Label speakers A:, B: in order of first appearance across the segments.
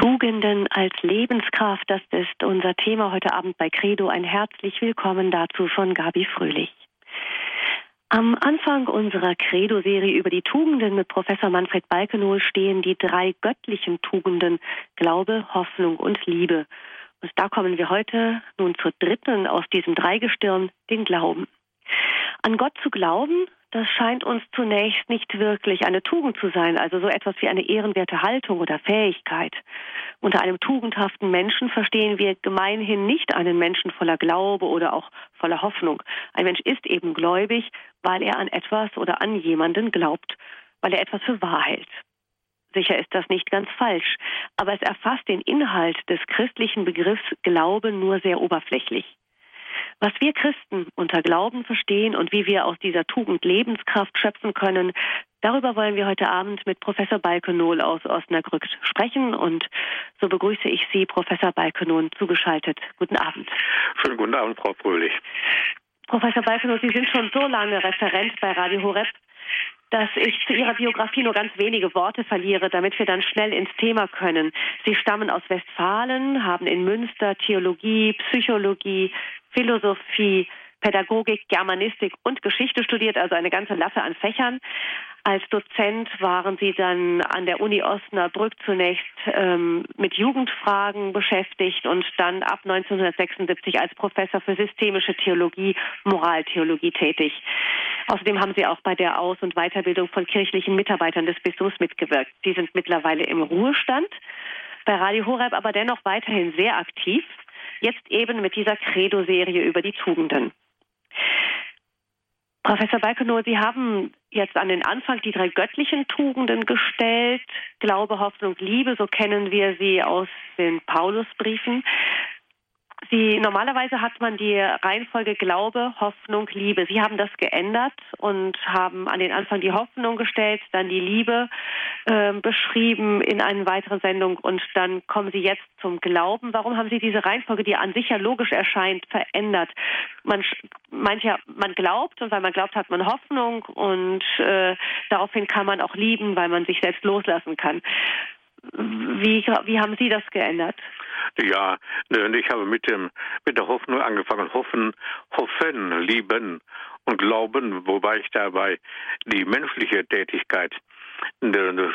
A: Tugenden als Lebenskraft, das ist unser Thema heute Abend bei Credo. Ein herzlich willkommen dazu von Gabi Fröhlich. Am Anfang unserer Credo-Serie über die Tugenden mit Professor Manfred Balkenohl stehen die drei göttlichen Tugenden Glaube, Hoffnung und Liebe. Und da kommen wir heute nun zur dritten aus diesem Dreigestirn, den Glauben. An Gott zu glauben, das scheint uns zunächst nicht wirklich eine Tugend zu sein, also so etwas wie eine ehrenwerte Haltung oder Fähigkeit. Unter einem tugendhaften Menschen verstehen wir gemeinhin nicht einen Menschen voller Glaube oder auch voller Hoffnung. Ein Mensch ist eben gläubig, weil er an etwas oder an jemanden glaubt, weil er etwas für wahr hält. Sicher ist das nicht ganz falsch, aber es erfasst den Inhalt des christlichen Begriffs Glaube nur sehr oberflächlich. Was wir Christen unter Glauben verstehen und wie wir aus dieser Tugend Lebenskraft schöpfen können, darüber wollen wir heute Abend mit Professor Balkenohl aus Osnabrück sprechen. Und so begrüße ich Sie, Professor Balkenohl, zugeschaltet. Guten Abend.
B: Schönen guten Abend, Frau Fröhlich.
A: Professor Balkenohl, Sie sind schon so lange Referent bei Radio Horeb, dass ich zu Ihrer Biografie nur ganz wenige Worte verliere, damit wir dann schnell ins Thema können. Sie stammen aus Westfalen, haben in Münster Theologie, Psychologie, Philosophie, Pädagogik, Germanistik und Geschichte studiert, also eine ganze Latte an Fächern. Als Dozent waren Sie dann an der Uni Osnabrück zunächst ähm, mit Jugendfragen beschäftigt und dann ab 1976 als Professor für systemische Theologie, Moraltheologie tätig. Außerdem haben Sie auch bei der Aus- und Weiterbildung von kirchlichen Mitarbeitern des Bistums mitgewirkt. Sie sind mittlerweile im Ruhestand, bei Radio Horeb aber dennoch weiterhin sehr aktiv. Jetzt eben mit dieser Credo-Serie über die Tugenden. Professor Balkenow, Sie haben jetzt an den Anfang die drei göttlichen Tugenden gestellt. Glaube, Hoffnung, Liebe, so kennen wir sie aus den Paulusbriefen. Sie, normalerweise hat man die Reihenfolge Glaube, Hoffnung, Liebe. Sie haben das geändert und haben an den Anfang die Hoffnung gestellt, dann die Liebe äh, beschrieben in einer weiteren Sendung und dann kommen Sie jetzt zum Glauben. Warum haben Sie diese Reihenfolge, die an sich ja logisch erscheint, verändert? Man, mancher, man glaubt und weil man glaubt, hat man Hoffnung und äh, daraufhin kann man auch lieben, weil man sich selbst loslassen kann. Wie, wie haben Sie das geändert?
B: Ja, ich habe mit dem mit der Hoffnung angefangen. Hoffen, hoffen, lieben und glauben, wobei ich dabei die menschliche Tätigkeit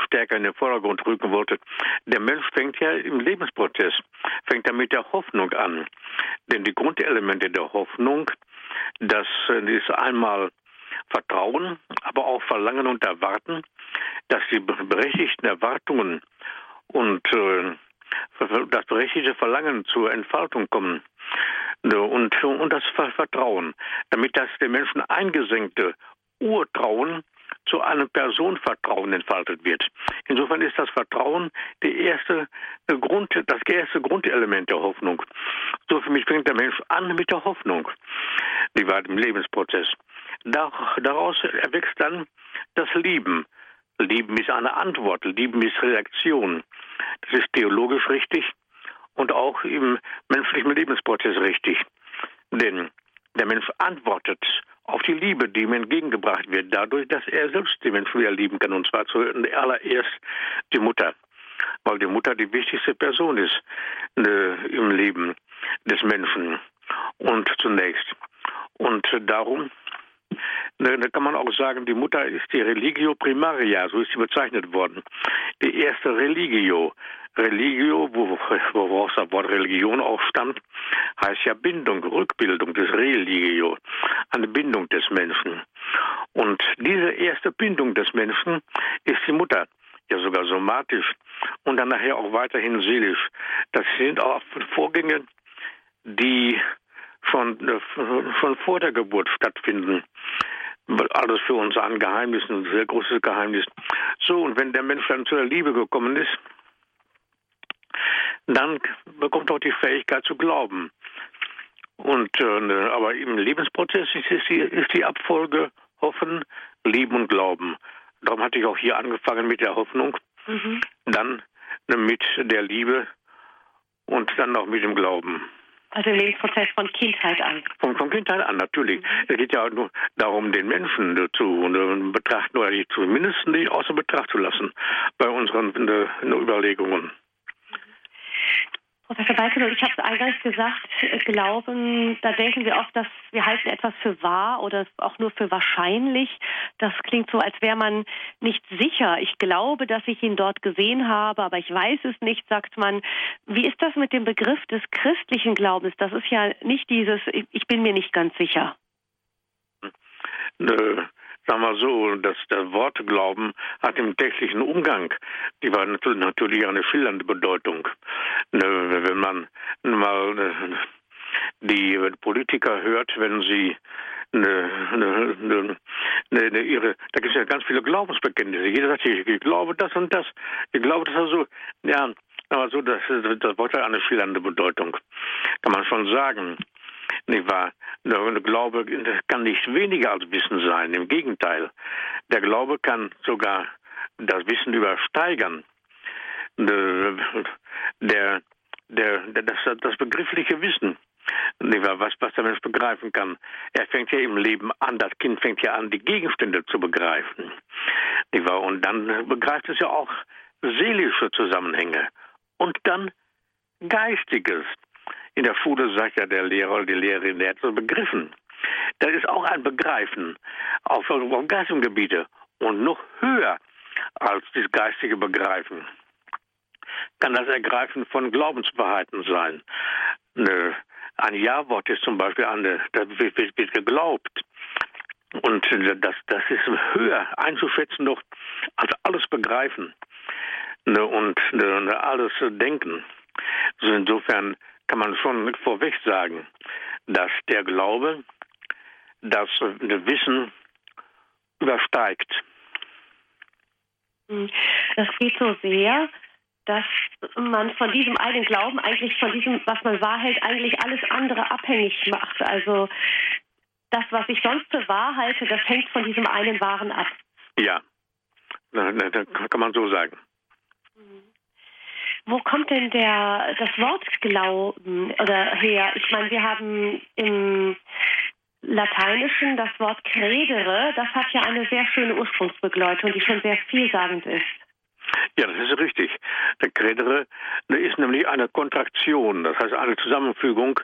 B: stärker in den Vordergrund rücken wollte. Der Mensch fängt ja im Lebensprozess, fängt er mit der Hoffnung an. Denn die Grundelemente der Hoffnung, das ist einmal Vertrauen, aber auch Verlangen und Erwarten, dass die berechtigten Erwartungen und äh, das berechtigte Verlangen zur Entfaltung kommen und, und das Vertrauen, damit das den Menschen eingesenkte Urtrauen zu einem Personenvertrauen entfaltet wird. Insofern ist das Vertrauen die erste Grund, das erste Grundelement der Hoffnung. So für mich fängt der Mensch an mit der Hoffnung, die war im Lebensprozess. Daraus erwächst dann das Lieben. Lieben ist eine Antwort, Lieben ist Reaktion. Das ist theologisch richtig und auch im menschlichen Lebensprozess richtig. Denn der Mensch antwortet auf die Liebe, die ihm entgegengebracht wird, dadurch, dass er selbst die Menschen wieder lieben kann. Und zwar zuallererst die Mutter. Weil die Mutter die wichtigste Person ist äh, im Leben des Menschen. Und zunächst. Und darum da kann man auch sagen, die Mutter ist die Religio primaria, so ist sie bezeichnet worden. Die erste Religio. Religio, woraus das Wort Religion auch stammt, heißt ja Bindung, Rückbildung des Religio, eine Bindung des Menschen. Und diese erste Bindung des Menschen ist die Mutter, ja sogar somatisch und dann nachher auch weiterhin seelisch. Das sind auch Vorgänge, die schon, schon vor der Geburt stattfinden alles für uns ein Geheimnis, ein sehr großes Geheimnis. So, und wenn der Mensch dann zur Liebe gekommen ist, dann bekommt er auch die Fähigkeit zu glauben. Und äh, aber im Lebensprozess ist die, ist die Abfolge Hoffen, Lieben und Glauben. Darum hatte ich auch hier angefangen mit der Hoffnung, mhm. dann mit der Liebe und dann noch mit dem Glauben.
A: Also im Lebensprozess von Kindheit an.
B: Von, von Kindheit an, natürlich. Mhm. Es geht ja nur darum, den Menschen zu betrachten oder die zumindest nicht außer Betracht zu lassen bei unseren Überlegungen.
A: Professor Balken, ich habe eingangs gesagt, äh, Glauben, da denken wir oft, dass wir halten etwas für wahr oder auch nur für wahrscheinlich. Das klingt so, als wäre man nicht sicher. Ich glaube, dass ich ihn dort gesehen habe, aber ich weiß es nicht, sagt man. Wie ist das mit dem Begriff des christlichen Glaubens? Das ist ja nicht dieses, ich bin mir nicht ganz sicher.
B: Nö sagen wir so, dass das Wort Glauben hat im täglichen Umgang, die war natürlich eine schillernde Bedeutung. Ne, wenn man mal ne, die Politiker hört, wenn sie eine, eine, eine, eine, ihre, da gibt es ja ganz viele Glaubensbekenntnisse. Jeder sagt, ich, ich glaube das und das. Ich glaube das also, ja, aber so, das, das Wort hat eine schillernde Bedeutung. Kann man schon sagen. Nicht wahr? Der Glaube kann nicht weniger als Wissen sein. Im Gegenteil. Der Glaube kann sogar das Wissen übersteigern. Der, der, der, das, das begriffliche Wissen, was, was der Mensch begreifen kann. Er fängt ja im Leben an, das Kind fängt ja an, die Gegenstände zu begreifen. Und dann begreift es ja auch seelische Zusammenhänge und dann Geistiges. In der Schule sagt ja der Lehrer oder die Lehrerin, der hat so begriffen. Das ist auch ein Begreifen auf, geistigen Gebiete und noch höher als das geistige Begreifen kann das Ergreifen von Glaubenswahrheiten sein. Ne, ein Ja-Wort ist zum Beispiel eine, das wird, geglaubt. Und das, das ist höher einzuschätzen noch als alles begreifen und alles denken. Also insofern kann man schon vorweg sagen, dass der Glaube das Wissen übersteigt.
A: Hm. Das geht so sehr, dass man von diesem einen Glauben eigentlich von diesem, was man wahr hält, eigentlich alles andere abhängig macht. Also das, was ich sonst für wahr halte, das hängt von diesem einen Wahren ab.
B: Ja, das kann man so sagen.
A: Mhm. Wo kommt denn der, das Wort Glauben oder her? Ich meine, wir haben im Lateinischen das Wort credere, das hat ja eine sehr schöne Ursprungsbegleitung, die schon sehr vielsagend ist.
B: Ja, das ist richtig. Der credere ist nämlich eine Kontraktion, das heißt eine Zusammenfügung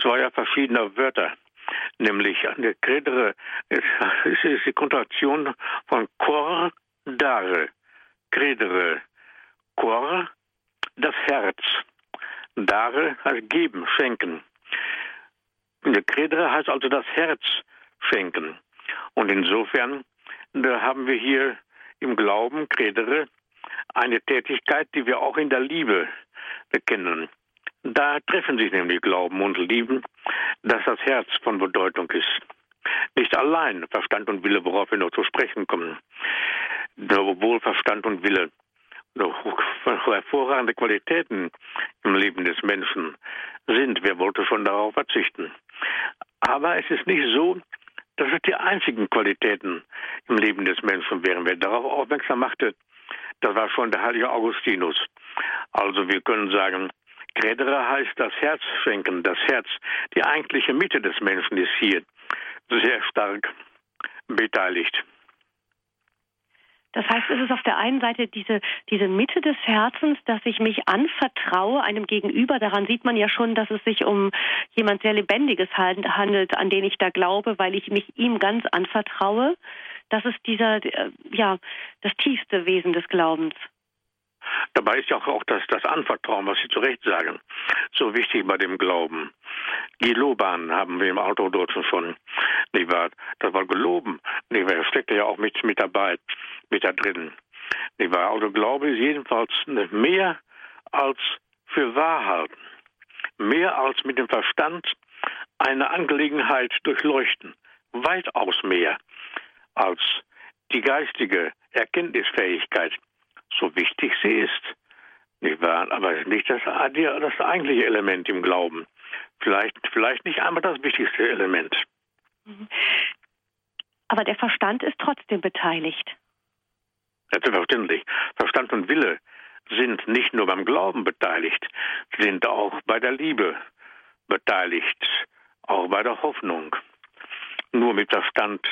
B: zweier verschiedener Wörter. Nämlich eine credere ist, ist die Kontraktion von cor dare. Credere. Cor das Herz. Dare heißt geben, schenken. Credere heißt also das Herz schenken. Und insofern haben wir hier im Glauben, Credere, eine Tätigkeit, die wir auch in der Liebe bekennen. Da treffen sich nämlich Glauben und Lieben, dass das Herz von Bedeutung ist. Nicht allein Verstand und Wille, worauf wir noch zu sprechen kommen, obwohl Verstand und Wille hervorragende Qualitäten im Leben des Menschen sind. Wer wollte schon darauf verzichten? Aber es ist nicht so, dass es die einzigen Qualitäten im Leben des Menschen wären. Wer darauf aufmerksam machte, das war schon der heilige Augustinus. Also wir können sagen, Credere heißt das Herz schenken, das Herz, die eigentliche Mitte des Menschen ist hier sehr stark beteiligt.
A: Das heißt, es ist auf der einen Seite diese, diese Mitte des Herzens, dass ich mich anvertraue einem Gegenüber. Daran sieht man ja schon, dass es sich um jemand sehr Lebendiges handelt, an den ich da glaube, weil ich mich ihm ganz anvertraue. Das ist dieser, äh, ja, das tiefste Wesen des Glaubens.
B: Dabei ist ja auch das, das Anvertrauen, was Sie zu Recht sagen, so wichtig bei dem Glauben. Geloban haben wir im Autodeutschen schon, nicht wahr? Das war geloben, nicht wahr? Das steckt ja auch mit, mit dabei, mit da drin. Nicht wahr? Also Glaube ist jedenfalls mehr als für wahr halten. Mehr als mit dem Verstand eine Angelegenheit durchleuchten. Weitaus mehr als die geistige Erkenntnisfähigkeit so wichtig sie ist. Nicht wahr? Aber nicht das, das eigentliche Element im Glauben. Vielleicht, vielleicht nicht einmal das wichtigste Element. Mhm.
A: Aber der Verstand ist trotzdem beteiligt.
B: Selbstverständlich. Verstand und Wille sind nicht nur beim Glauben beteiligt, sind auch bei der Liebe beteiligt, auch bei der Hoffnung. Nur mit Verstand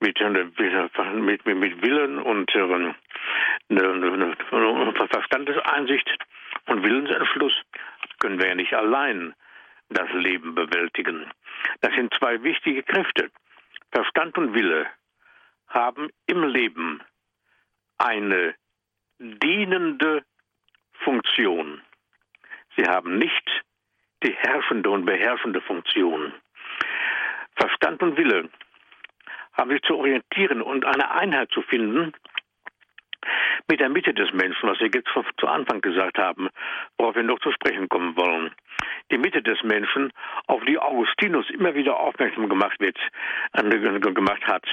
B: mit, mit, mit, mit Willen und äh, Verstandeseinsicht und Willensentschluss können wir ja nicht allein das Leben bewältigen. Das sind zwei wichtige Kräfte. Verstand und Wille haben im Leben eine dienende Funktion. Sie haben nicht die herrschende und beherrschende Funktion. Verstand und Wille haben sich zu orientieren und eine Einheit zu finden mit der Mitte des Menschen, was wir jetzt zu Anfang gesagt haben, worauf wir noch zu sprechen kommen wollen. Die Mitte des Menschen, auf die Augustinus immer wieder aufmerksam gemacht wird, gemacht hat,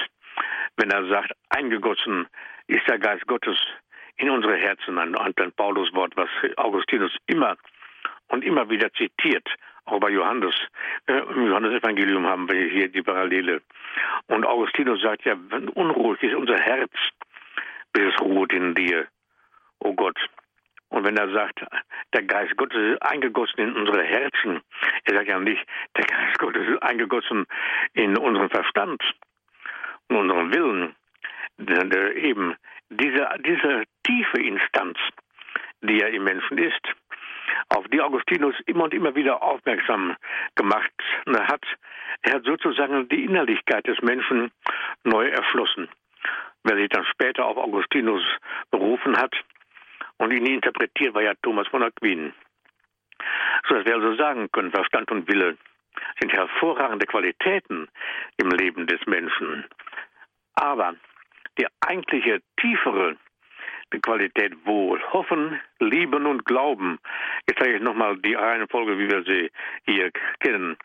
B: wenn er sagt, eingegossen ist der Geist Gottes in unsere Herzen, ein, Paulus Wort, was Augustinus immer und immer wieder zitiert, auch bei Johannes. Äh, Im Johannesevangelium haben wir hier die Parallele. Und Augustinus sagt ja, wenn unruhig ist unser Herz, bis es ruht in dir, o oh Gott. Und wenn er sagt, der Geist Gottes ist eingegossen in unsere Herzen, er sagt ja nicht, der Geist Gottes ist eingegossen in unseren Verstand, in unseren Willen. Eben diese, diese tiefe Instanz, die ja im Menschen ist, auf die Augustinus immer und immer wieder aufmerksam gemacht hat. Er hat sozusagen die Innerlichkeit des Menschen neu erschlossen. Wer sich dann später auf Augustinus berufen hat und ihn interpretiert, war ja Thomas von Aquin. So dass wir also sagen können, Verstand und Wille sind hervorragende Qualitäten im Leben des Menschen. Aber die eigentliche tiefere Qualität wohl. Hoffen, lieben und glauben. Jetzt sage ich nochmal die Reihenfolge, wie wir sie hier kennen.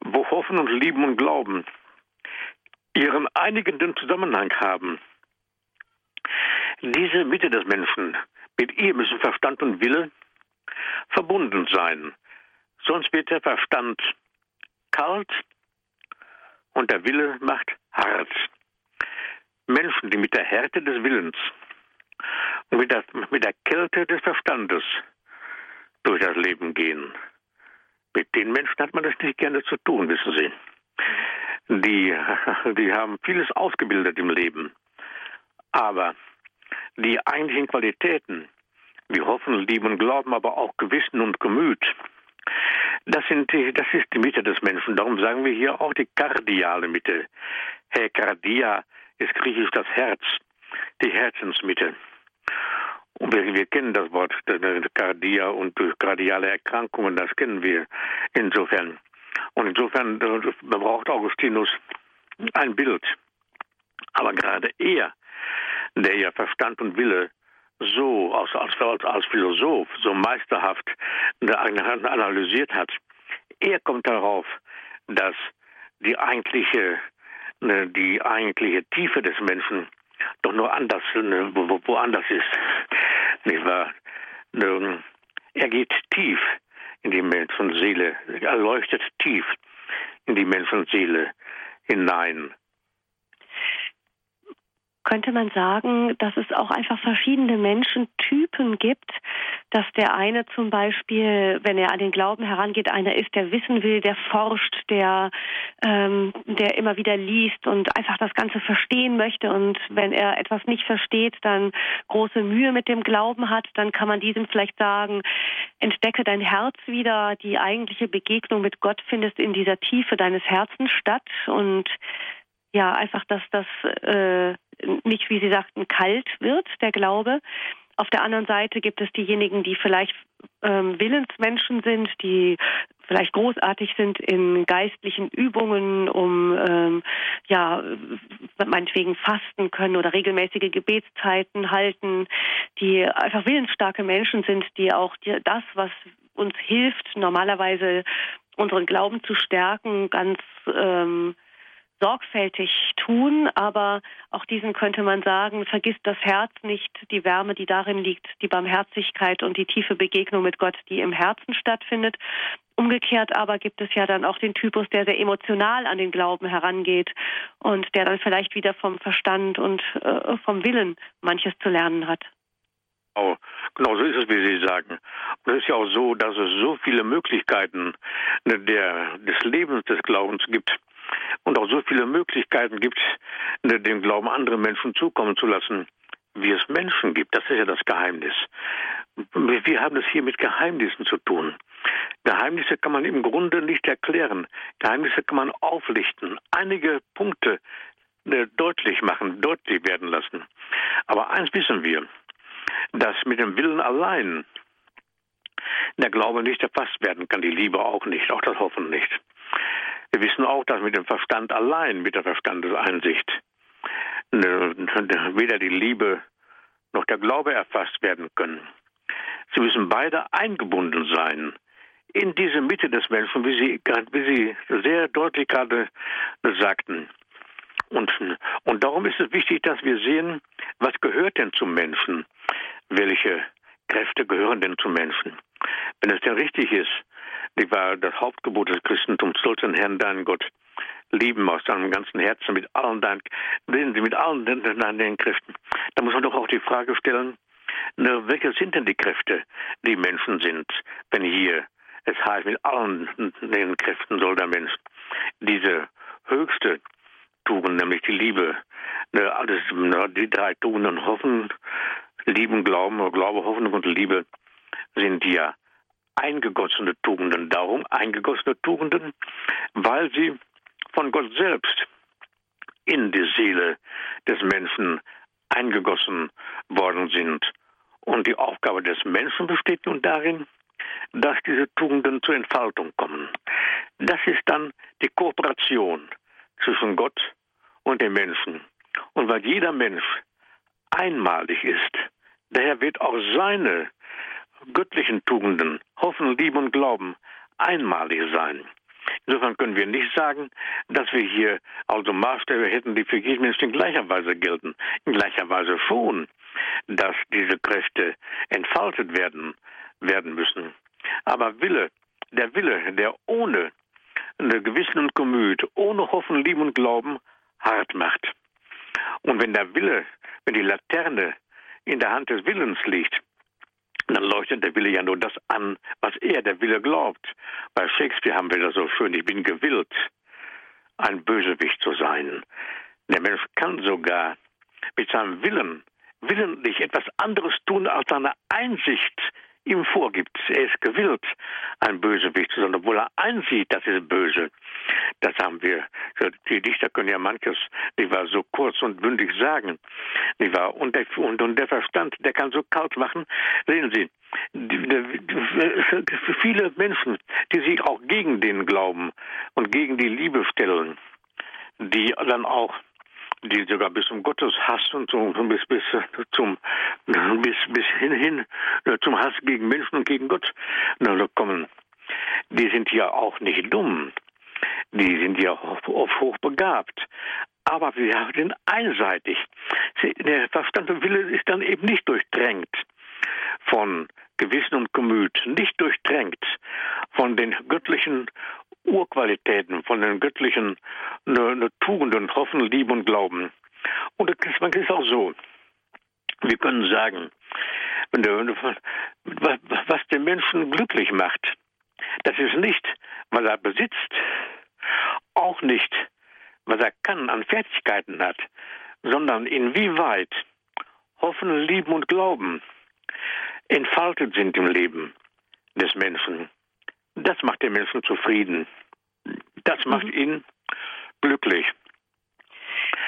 B: Wo Hoffen und Lieben und Glauben ihren einigenden Zusammenhang haben. Diese Mitte des Menschen, mit ihr müssen Verstand und Wille verbunden sein. Sonst wird der Verstand kalt und der Wille macht hart. Menschen, die mit der Härte des Willens mit der, mit der Kälte des Verstandes durch das Leben gehen. Mit den Menschen hat man das nicht gerne zu tun, wissen Sie. Die, die haben vieles ausgebildet im Leben. Aber die eigentlichen Qualitäten, wie Hoffen, Lieben, Glauben, aber auch Gewissen und Gemüt, das, sind die, das ist die Mitte des Menschen. Darum sagen wir hier auch die kardiale Mitte. Hey, Kardia ist griechisch das Herz, die Herzensmitte. Und wir, wir kennen das Wort Kardia und kardiale Erkrankungen, das kennen wir insofern. Und insofern braucht Augustinus ein Bild. Aber gerade er, der ja Verstand und Wille so als, als, als Philosoph so meisterhaft analysiert hat, er kommt darauf, dass die eigentliche, ne, die eigentliche Tiefe des Menschen doch nur anders, ne, wo, woanders ist. Nicht wahr? Ne, er geht tief in die Menschenseele, er leuchtet tief in die Menschenseele hinein
A: könnte man sagen, dass es auch einfach verschiedene Menschentypen gibt, dass der eine zum Beispiel, wenn er an den Glauben herangeht, einer ist, der wissen will, der forscht, der, ähm, der immer wieder liest und einfach das Ganze verstehen möchte. Und wenn er etwas nicht versteht, dann große Mühe mit dem Glauben hat, dann kann man diesem vielleicht sagen, entdecke dein Herz wieder, die eigentliche Begegnung mit Gott findest in dieser Tiefe deines Herzens statt. Und ja, einfach, dass das äh, nicht, wie Sie sagten, kalt wird, der Glaube. Auf der anderen Seite gibt es diejenigen, die vielleicht ähm, Willensmenschen sind, die vielleicht großartig sind in geistlichen Übungen, um ähm, ja meinetwegen fasten können oder regelmäßige Gebetszeiten halten, die einfach willensstarke Menschen sind, die auch die, das, was uns hilft, normalerweise unseren Glauben zu stärken, ganz ähm, sorgfältig tun, aber auch diesen könnte man sagen, vergisst das Herz nicht, die Wärme, die darin liegt, die Barmherzigkeit und die tiefe Begegnung mit Gott, die im Herzen stattfindet. Umgekehrt aber gibt es ja dann auch den Typus, der sehr emotional an den Glauben herangeht und der dann vielleicht wieder vom Verstand und äh, vom Willen manches zu lernen hat.
B: Genau, genau so ist es, wie Sie sagen. Und es ist ja auch so, dass es so viele Möglichkeiten der, des Lebens des Glaubens gibt und auch so viele Möglichkeiten gibt, den Glauben anderen Menschen zukommen zu lassen, wie es Menschen gibt. Das ist ja das Geheimnis. Wir haben es hier mit Geheimnissen zu tun. Geheimnisse kann man im Grunde nicht erklären. Geheimnisse kann man auflichten, einige Punkte äh, deutlich machen, deutlich werden lassen. Aber eins wissen wir, dass mit dem Willen allein der Glaube nicht erfasst werden kann, die Liebe auch nicht, auch das Hoffen nicht. Wir wissen auch, dass mit dem Verstand allein, mit der Verstandeseinsicht, äh, weder die Liebe noch der Glaube erfasst werden können. Sie müssen beide eingebunden sein in diese Mitte des Menschen, wie Sie, wie Sie sehr deutlich gerade sagten. Und, und darum ist es wichtig, dass wir sehen, was gehört denn zum Menschen? Welche Kräfte gehören denn zum Menschen? Wenn es denn richtig ist, ich war das Hauptgebot des Christentums, sollst den Herrn, deinen Gott, lieben aus deinem ganzen Herzen, mit allen deinen, mit allen deinen Kräften. Da muss man doch auch die Frage stellen, na, welche sind denn die Kräfte, die Menschen sind, wenn hier es heißt, mit allen den Kräften soll der Mensch diese höchste Tugend, nämlich die Liebe, alles, die drei Tugenden Hoffen, Lieben, Glauben, Glaube, Hoffnung und Liebe sind ja eingegossene Tugenden. Darum eingegossene Tugenden, weil sie von Gott selbst in die Seele des Menschen eingegossen worden sind. Und die Aufgabe des Menschen besteht nun darin, dass diese Tugenden zur Entfaltung kommen. Das ist dann die Kooperation zwischen Gott und dem Menschen. Und weil jeder Mensch einmalig ist, daher wird auch seine göttlichen Tugenden, Hoffen, Liebe und Glauben einmalig sein. Insofern können wir nicht sagen, dass wir hier also Maßstäbe hätten, die für jeden Menschen in gleicher Weise gelten. In gleicher Weise schon, dass diese Kräfte entfaltet werden, werden müssen. Aber Wille, der Wille, der ohne Gewissen und Gemüt, ohne Hoffen, Lieben und Glauben hart macht. Und wenn der Wille, wenn die Laterne in der Hand des Willens liegt, dann leuchtet der Wille ja nur das an, was er, der Wille, glaubt. Bei Shakespeare haben wir das so schön, ich bin gewillt, ein Bösewicht zu sein. Der Mensch kann sogar mit seinem Willen willentlich etwas anderes tun, als seine Einsicht ihm vorgibt. Er ist gewillt, ein Bösewicht zu sein, obwohl er einsieht, das ist böse. Das haben wir. Die Dichter können ja manches, die war so kurz und bündig sagen, die war und der, und, und der Verstand, der kann so kalt machen. Sehen Sie, viele Menschen, die sich auch gegen den Glauben und gegen die Liebe stellen, die dann auch die sogar bis zum Gotteshass und zum, bis, bis, zum, bis, bis hin, hin zum Hass gegen Menschen und gegen Gott kommen. Die sind ja auch nicht dumm. Die sind ja oft hochbegabt. Aber wir sind einseitig. Der Verstand und Wille ist dann eben nicht durchdrängt von Gewissen und Gemüt, nicht durchdrängt von den göttlichen Urqualitäten, von den göttlichen ne, ne Tugenden, Hoffen, Liebe und Glauben. Und das man ist auch so. Wir können sagen, was den Menschen glücklich macht, das ist nicht, was er besitzt, auch nicht, was er kann, an Fertigkeiten hat, sondern inwieweit Hoffen, Lieben und Glauben entfaltet sind im Leben des Menschen. Das macht den Menschen zufrieden. Das macht mhm. ihn glücklich.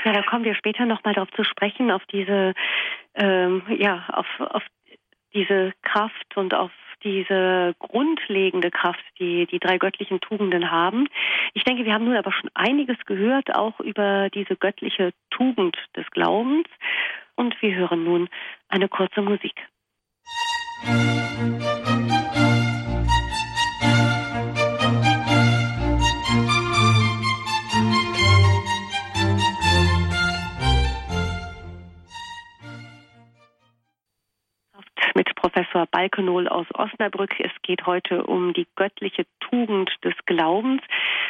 A: Ja, da kommen wir später nochmal darauf zu sprechen, auf diese, ähm, ja, auf, auf diese Kraft und auf diese grundlegende Kraft, die die drei göttlichen Tugenden haben. Ich denke, wir haben nun aber schon einiges gehört, auch über diese göttliche Tugend des Glaubens. Und wir hören nun eine kurze Musik. Musik Professor Balkenol aus Osnabrück. Es geht heute um die göttliche Tugend des Glaubens.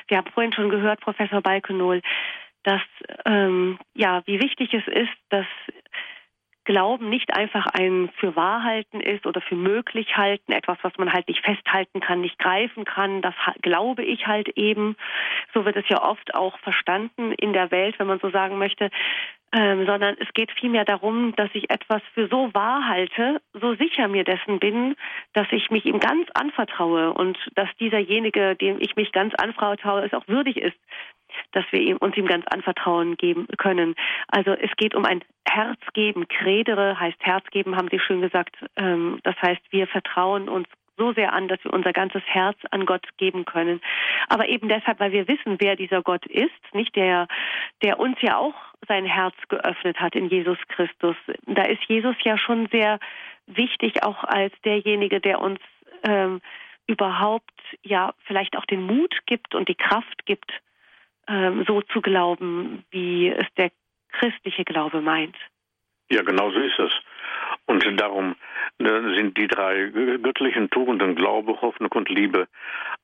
A: Wir haben vorhin schon gehört, Professor Balkenol, dass ähm, ja, wie wichtig es ist, dass Glauben nicht einfach ein für wahr halten ist oder für möglich halten, etwas, was man halt nicht festhalten kann, nicht greifen kann, das glaube ich halt eben. So wird es ja oft auch verstanden in der Welt, wenn man so sagen möchte. Ähm, sondern es geht vielmehr darum, dass ich etwas für so wahr halte, so sicher mir dessen bin, dass ich mich ihm ganz anvertraue und dass dieserjenige, dem ich mich ganz anvertraue, es auch würdig ist, dass wir ihm, uns ihm ganz anvertrauen geben können. Also es geht um ein Herz geben. Credere heißt Herz geben, haben Sie schön gesagt. Ähm, das heißt, wir vertrauen uns so sehr an, dass wir unser ganzes Herz an Gott geben können. Aber eben deshalb, weil wir wissen, wer dieser Gott ist, nicht der, der uns ja auch sein Herz geöffnet hat in Jesus Christus. Da ist Jesus ja schon sehr wichtig, auch als derjenige, der uns ähm, überhaupt ja vielleicht auch den Mut gibt und die Kraft gibt, ähm, so zu glauben, wie es der christliche Glaube meint.
B: Ja, genau so ist es. Und darum ne, sind die drei göttlichen Tugenden, Glaube, Hoffnung und Liebe,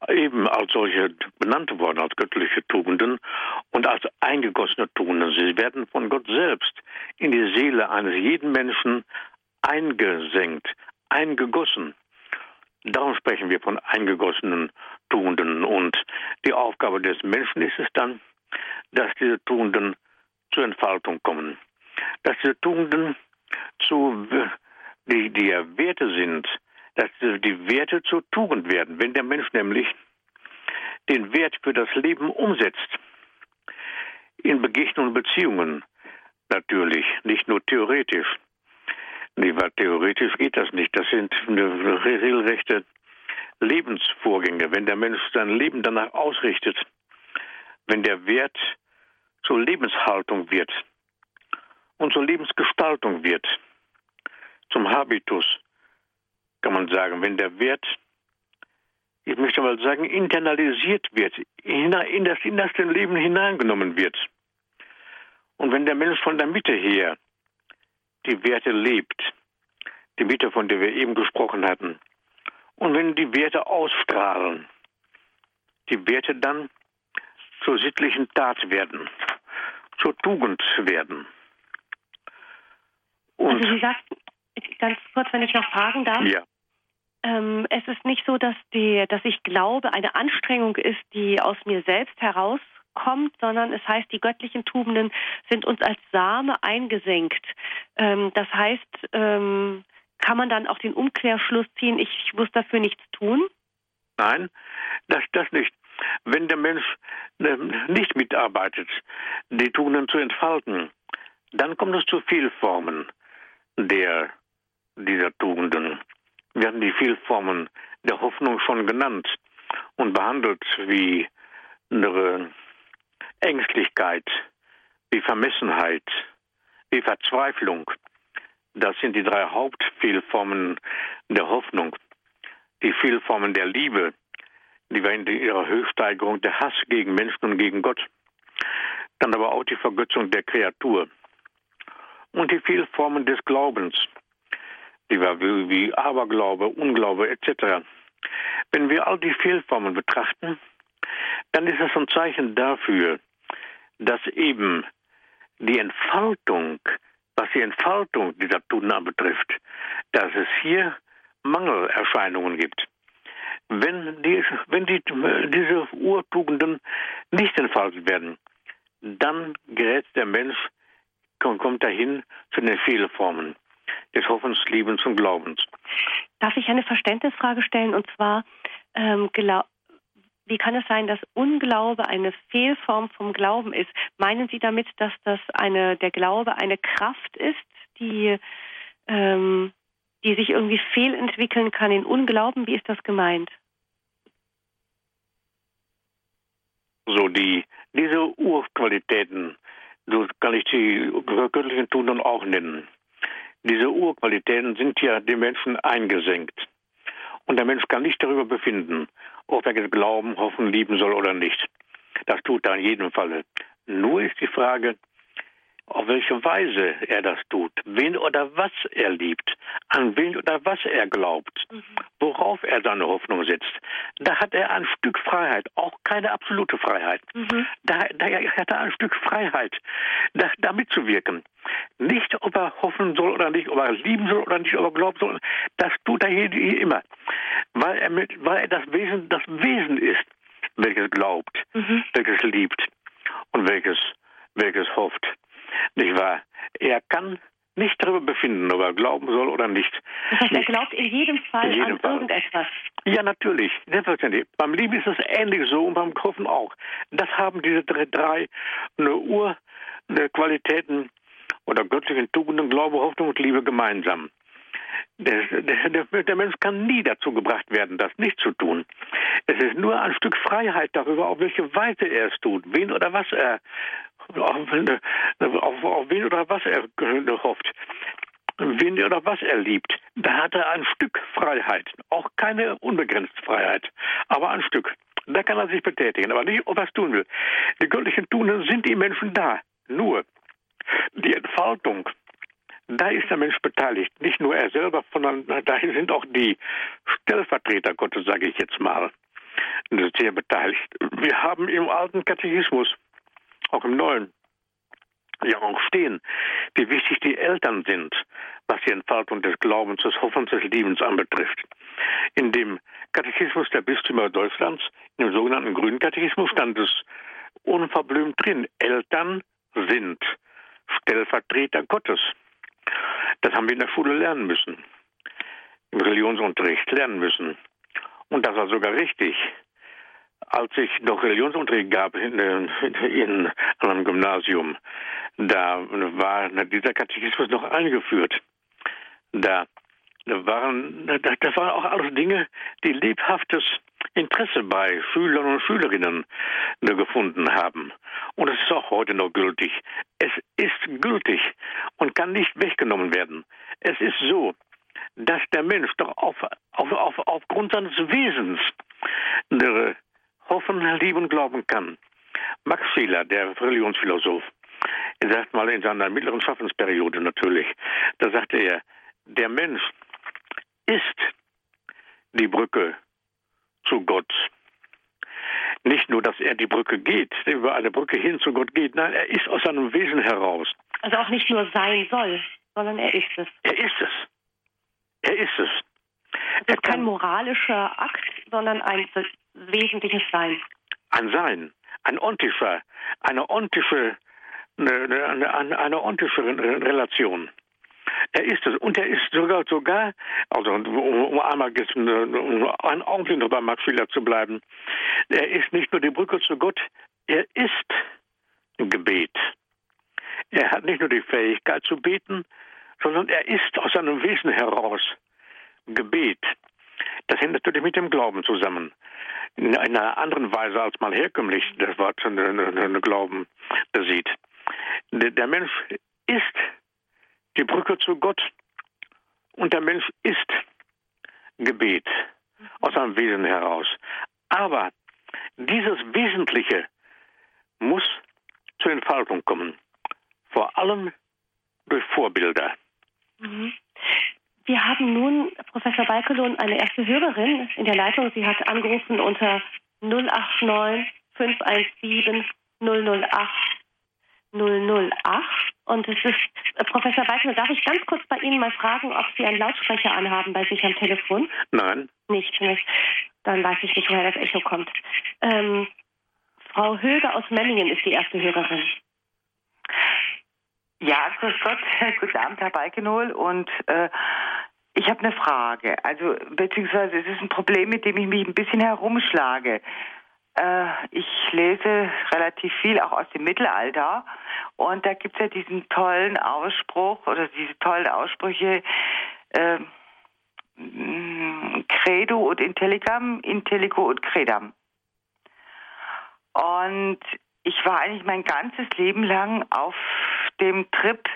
B: eben als solche benannt worden, als göttliche Tugenden und als eingegossene Tugenden. Sie werden von Gott selbst in die Seele eines jeden Menschen eingesenkt, eingegossen. Darum sprechen wir von eingegossenen Tugenden. Und die Aufgabe des Menschen ist es dann, dass diese Tugenden zur Entfaltung kommen. Dass diese Tugenden zu, die, die ja Werte sind, dass die Werte zur Tugend werden. Wenn der Mensch nämlich den Wert für das Leben umsetzt, in Begegnungen und Beziehungen natürlich, nicht nur theoretisch, Nee, weil theoretisch geht das nicht. Das sind regelrechte Lebensvorgänge. Wenn der Mensch sein Leben danach ausrichtet, wenn der Wert zur Lebenshaltung wird und zur Lebensgestaltung wird, zum Habitus, kann man sagen, wenn der Wert, ich möchte mal sagen, internalisiert wird, in das innerste Leben hineingenommen wird. Und wenn der Mensch von der Mitte her die Werte lebt, die Mitte, von der wir eben gesprochen hatten. Und wenn die Werte ausstrahlen, die Werte dann zur sittlichen Tat werden, zur Tugend werden.
A: Und also Sie sagten, ganz kurz, wenn ich noch fragen darf.
B: Ja.
A: Ähm, es ist nicht so, dass, die, dass ich glaube, eine Anstrengung ist, die aus mir selbst heraus kommt, sondern es heißt, die göttlichen Tugenden sind uns als Same eingesenkt. Ähm, das heißt, ähm, kann man dann auch den Umkehrschluss ziehen, ich muss dafür nichts tun?
B: Nein, das, das nicht. Wenn der Mensch äh, nicht mitarbeitet, die Tugenden zu entfalten, dann kommt es zu Vielformen der, dieser Tugenden. Wir haben die Vielformen der Hoffnung schon genannt und behandelt wie eine Ängstlichkeit, wie Vermessenheit, wie Verzweiflung. Das sind die drei Hauptfehlformen der Hoffnung. Die Fehlformen der Liebe, die war in ihrer Höchststeigerung der Hass gegen Menschen und gegen Gott. Dann aber auch die Vergötzung der Kreatur. Und die Fehlformen des Glaubens, die war wie Aberglaube, Unglaube etc. Wenn wir all die Fehlformen betrachten, dann ist das ein Zeichen dafür, dass eben die Entfaltung, was die Entfaltung dieser Tugend betrifft, dass es hier Mangelerscheinungen gibt. Wenn, die, wenn die, diese Urtugenden nicht entfaltet werden, dann gerät der Mensch, kommt dahin zu den Fehlformen des Hoffens, Liebens und Glaubens.
A: Darf ich eine Verständnisfrage stellen? Und zwar, ähm, wie kann es sein, dass Unglaube eine Fehlform vom Glauben ist? Meinen Sie damit, dass das eine, der Glaube eine Kraft ist, die, ähm, die sich irgendwie fehlentwickeln kann in Unglauben? Wie ist das gemeint?
B: So, die, diese Urqualitäten, so kann ich die göttlichen Tugenden auch nennen. Diese Urqualitäten sind ja den Menschen eingesenkt. Und der Mensch kann nicht darüber befinden, ob er glauben, hoffen, lieben soll oder nicht. Das tut er in jedem Falle. Nur ist die Frage, auf welche Weise er das tut, wen oder was er liebt, an wen oder was er glaubt, mhm. worauf er er seine Hoffnung setzt, da hat er ein Stück Freiheit, auch keine absolute Freiheit. Mhm. Da, da hat er ein Stück Freiheit, da, da mitzuwirken. Nicht, ob er hoffen soll oder nicht, ob er lieben soll oder nicht, ob er glauben soll. Das tut er hier, hier immer, weil er, mit, weil er das Wesen, das Wesen ist, welches glaubt, mhm. welches liebt und welches, welches hofft. Nicht wahr? Er kann nicht darüber befinden, ob er glauben soll oder nicht.
A: Das heißt, er glaubt in jedem Fall in jedem an Fall. irgendetwas.
B: Ja, natürlich. Selbstverständlich. Beim Lieben ist es ähnlich so und beim Hoffen auch. Das haben diese drei, drei Urqualitäten oder göttlichen Tugenden, Glaube, Hoffnung und Liebe gemeinsam. Der, der, der, Mensch kann nie dazu gebracht werden, das nicht zu tun. Es ist nur ein Stück Freiheit darüber, auf welche Weise er es tut, wen oder was er auf, auf, auf wen oder was er hofft, wen oder was er liebt. Da hat er ein Stück Freiheit, auch keine unbegrenzte Freiheit, aber ein Stück. Da kann er sich betätigen, aber nicht, ob er es tun will. Die göttlichen Tunen sind die Menschen da. Nur die Entfaltung, da ist der Mensch beteiligt. Nicht nur er selber, sondern da sind auch die Stellvertreter Gottes, sage ich jetzt mal, sehr beteiligt. Wir haben im alten Katechismus auch im Neuen, ja auch stehen, wie wichtig die Eltern sind, was die Entfaltung des Glaubens, des Hoffens, des Liebens anbetrifft. In dem Katechismus der Bistümer Deutschlands, im sogenannten Grünen Katechismus, stand es unverblümt drin, Eltern sind Stellvertreter Gottes. Das haben wir in der Schule lernen müssen, im Religionsunterricht lernen müssen. Und das war sogar richtig als ich noch Religionsunterricht gab in, in, einem Gymnasium, da war dieser Katechismus noch eingeführt. Da, da waren, das waren auch alles Dinge, die lebhaftes Interesse bei Schülern und Schülerinnen gefunden haben. Und es ist auch heute noch gültig. Es ist gültig und kann nicht weggenommen werden. Es ist so, dass der Mensch doch auf, auf, auf, aufgrund seines Wesens hoffen, lieben, glauben kann. Max Scheler, der Religionsphilosoph, er sagt mal in seiner mittleren Schaffensperiode natürlich, da sagte er, der Mensch ist die Brücke zu Gott. Nicht nur, dass er die Brücke geht, über eine Brücke hin zu Gott geht, nein, er ist aus seinem Wesen heraus.
A: Also auch nicht nur sein soll, sondern er ist es.
B: Er ist es. Er ist es.
A: Es ist kein moralischer Akt, sondern ein wesentliches Sein.
B: Ein Sein, ein ontischer, eine ontische, eine, eine, eine ontische Relation. Er ist es. Und er ist sogar, sogar, also um einmal jetzt einen Augenblick noch bei Max Schiller zu bleiben, er ist nicht nur die Brücke zu Gott, er ist Gebet. Er hat nicht nur die Fähigkeit zu beten, sondern er ist aus seinem Wesen heraus Gebet. Das hängt natürlich mit dem Glauben zusammen in einer anderen Weise als man herkömmlich das Wort Glauben sieht. Der Mensch ist die Brücke zu Gott und der Mensch ist Gebet aus seinem Wesen heraus. Aber dieses Wesentliche muss zur Entfaltung kommen, vor allem durch Vorbilder.
A: Mhm. Wir haben nun, Professor Balkelon, eine erste Hörerin in der Leitung. Sie hat angerufen unter 089 517 008 008. Und es ist, äh, Professor Balkelon, darf ich ganz kurz bei Ihnen mal fragen, ob Sie einen Lautsprecher anhaben bei sich am Telefon?
B: Nein.
A: Nicht, nicht. Dann weiß ich nicht, woher das Echo kommt. Ähm, Frau Höger aus Memmingen ist die erste Hörerin.
C: Ja, grüß Gott, guten Abend, Herr Balkenol. Und äh, ich habe eine Frage. Also, beziehungsweise es ist ein Problem, mit dem ich mich ein bisschen herumschlage. Äh, ich lese relativ viel auch aus dem Mittelalter. Und da gibt es ja diesen tollen Ausspruch oder diese tollen Aussprüche. Äh, Credo und Intelligam, Intelligo und Credam. Und ich war eigentlich mein ganzes Leben lang auf dem Trip,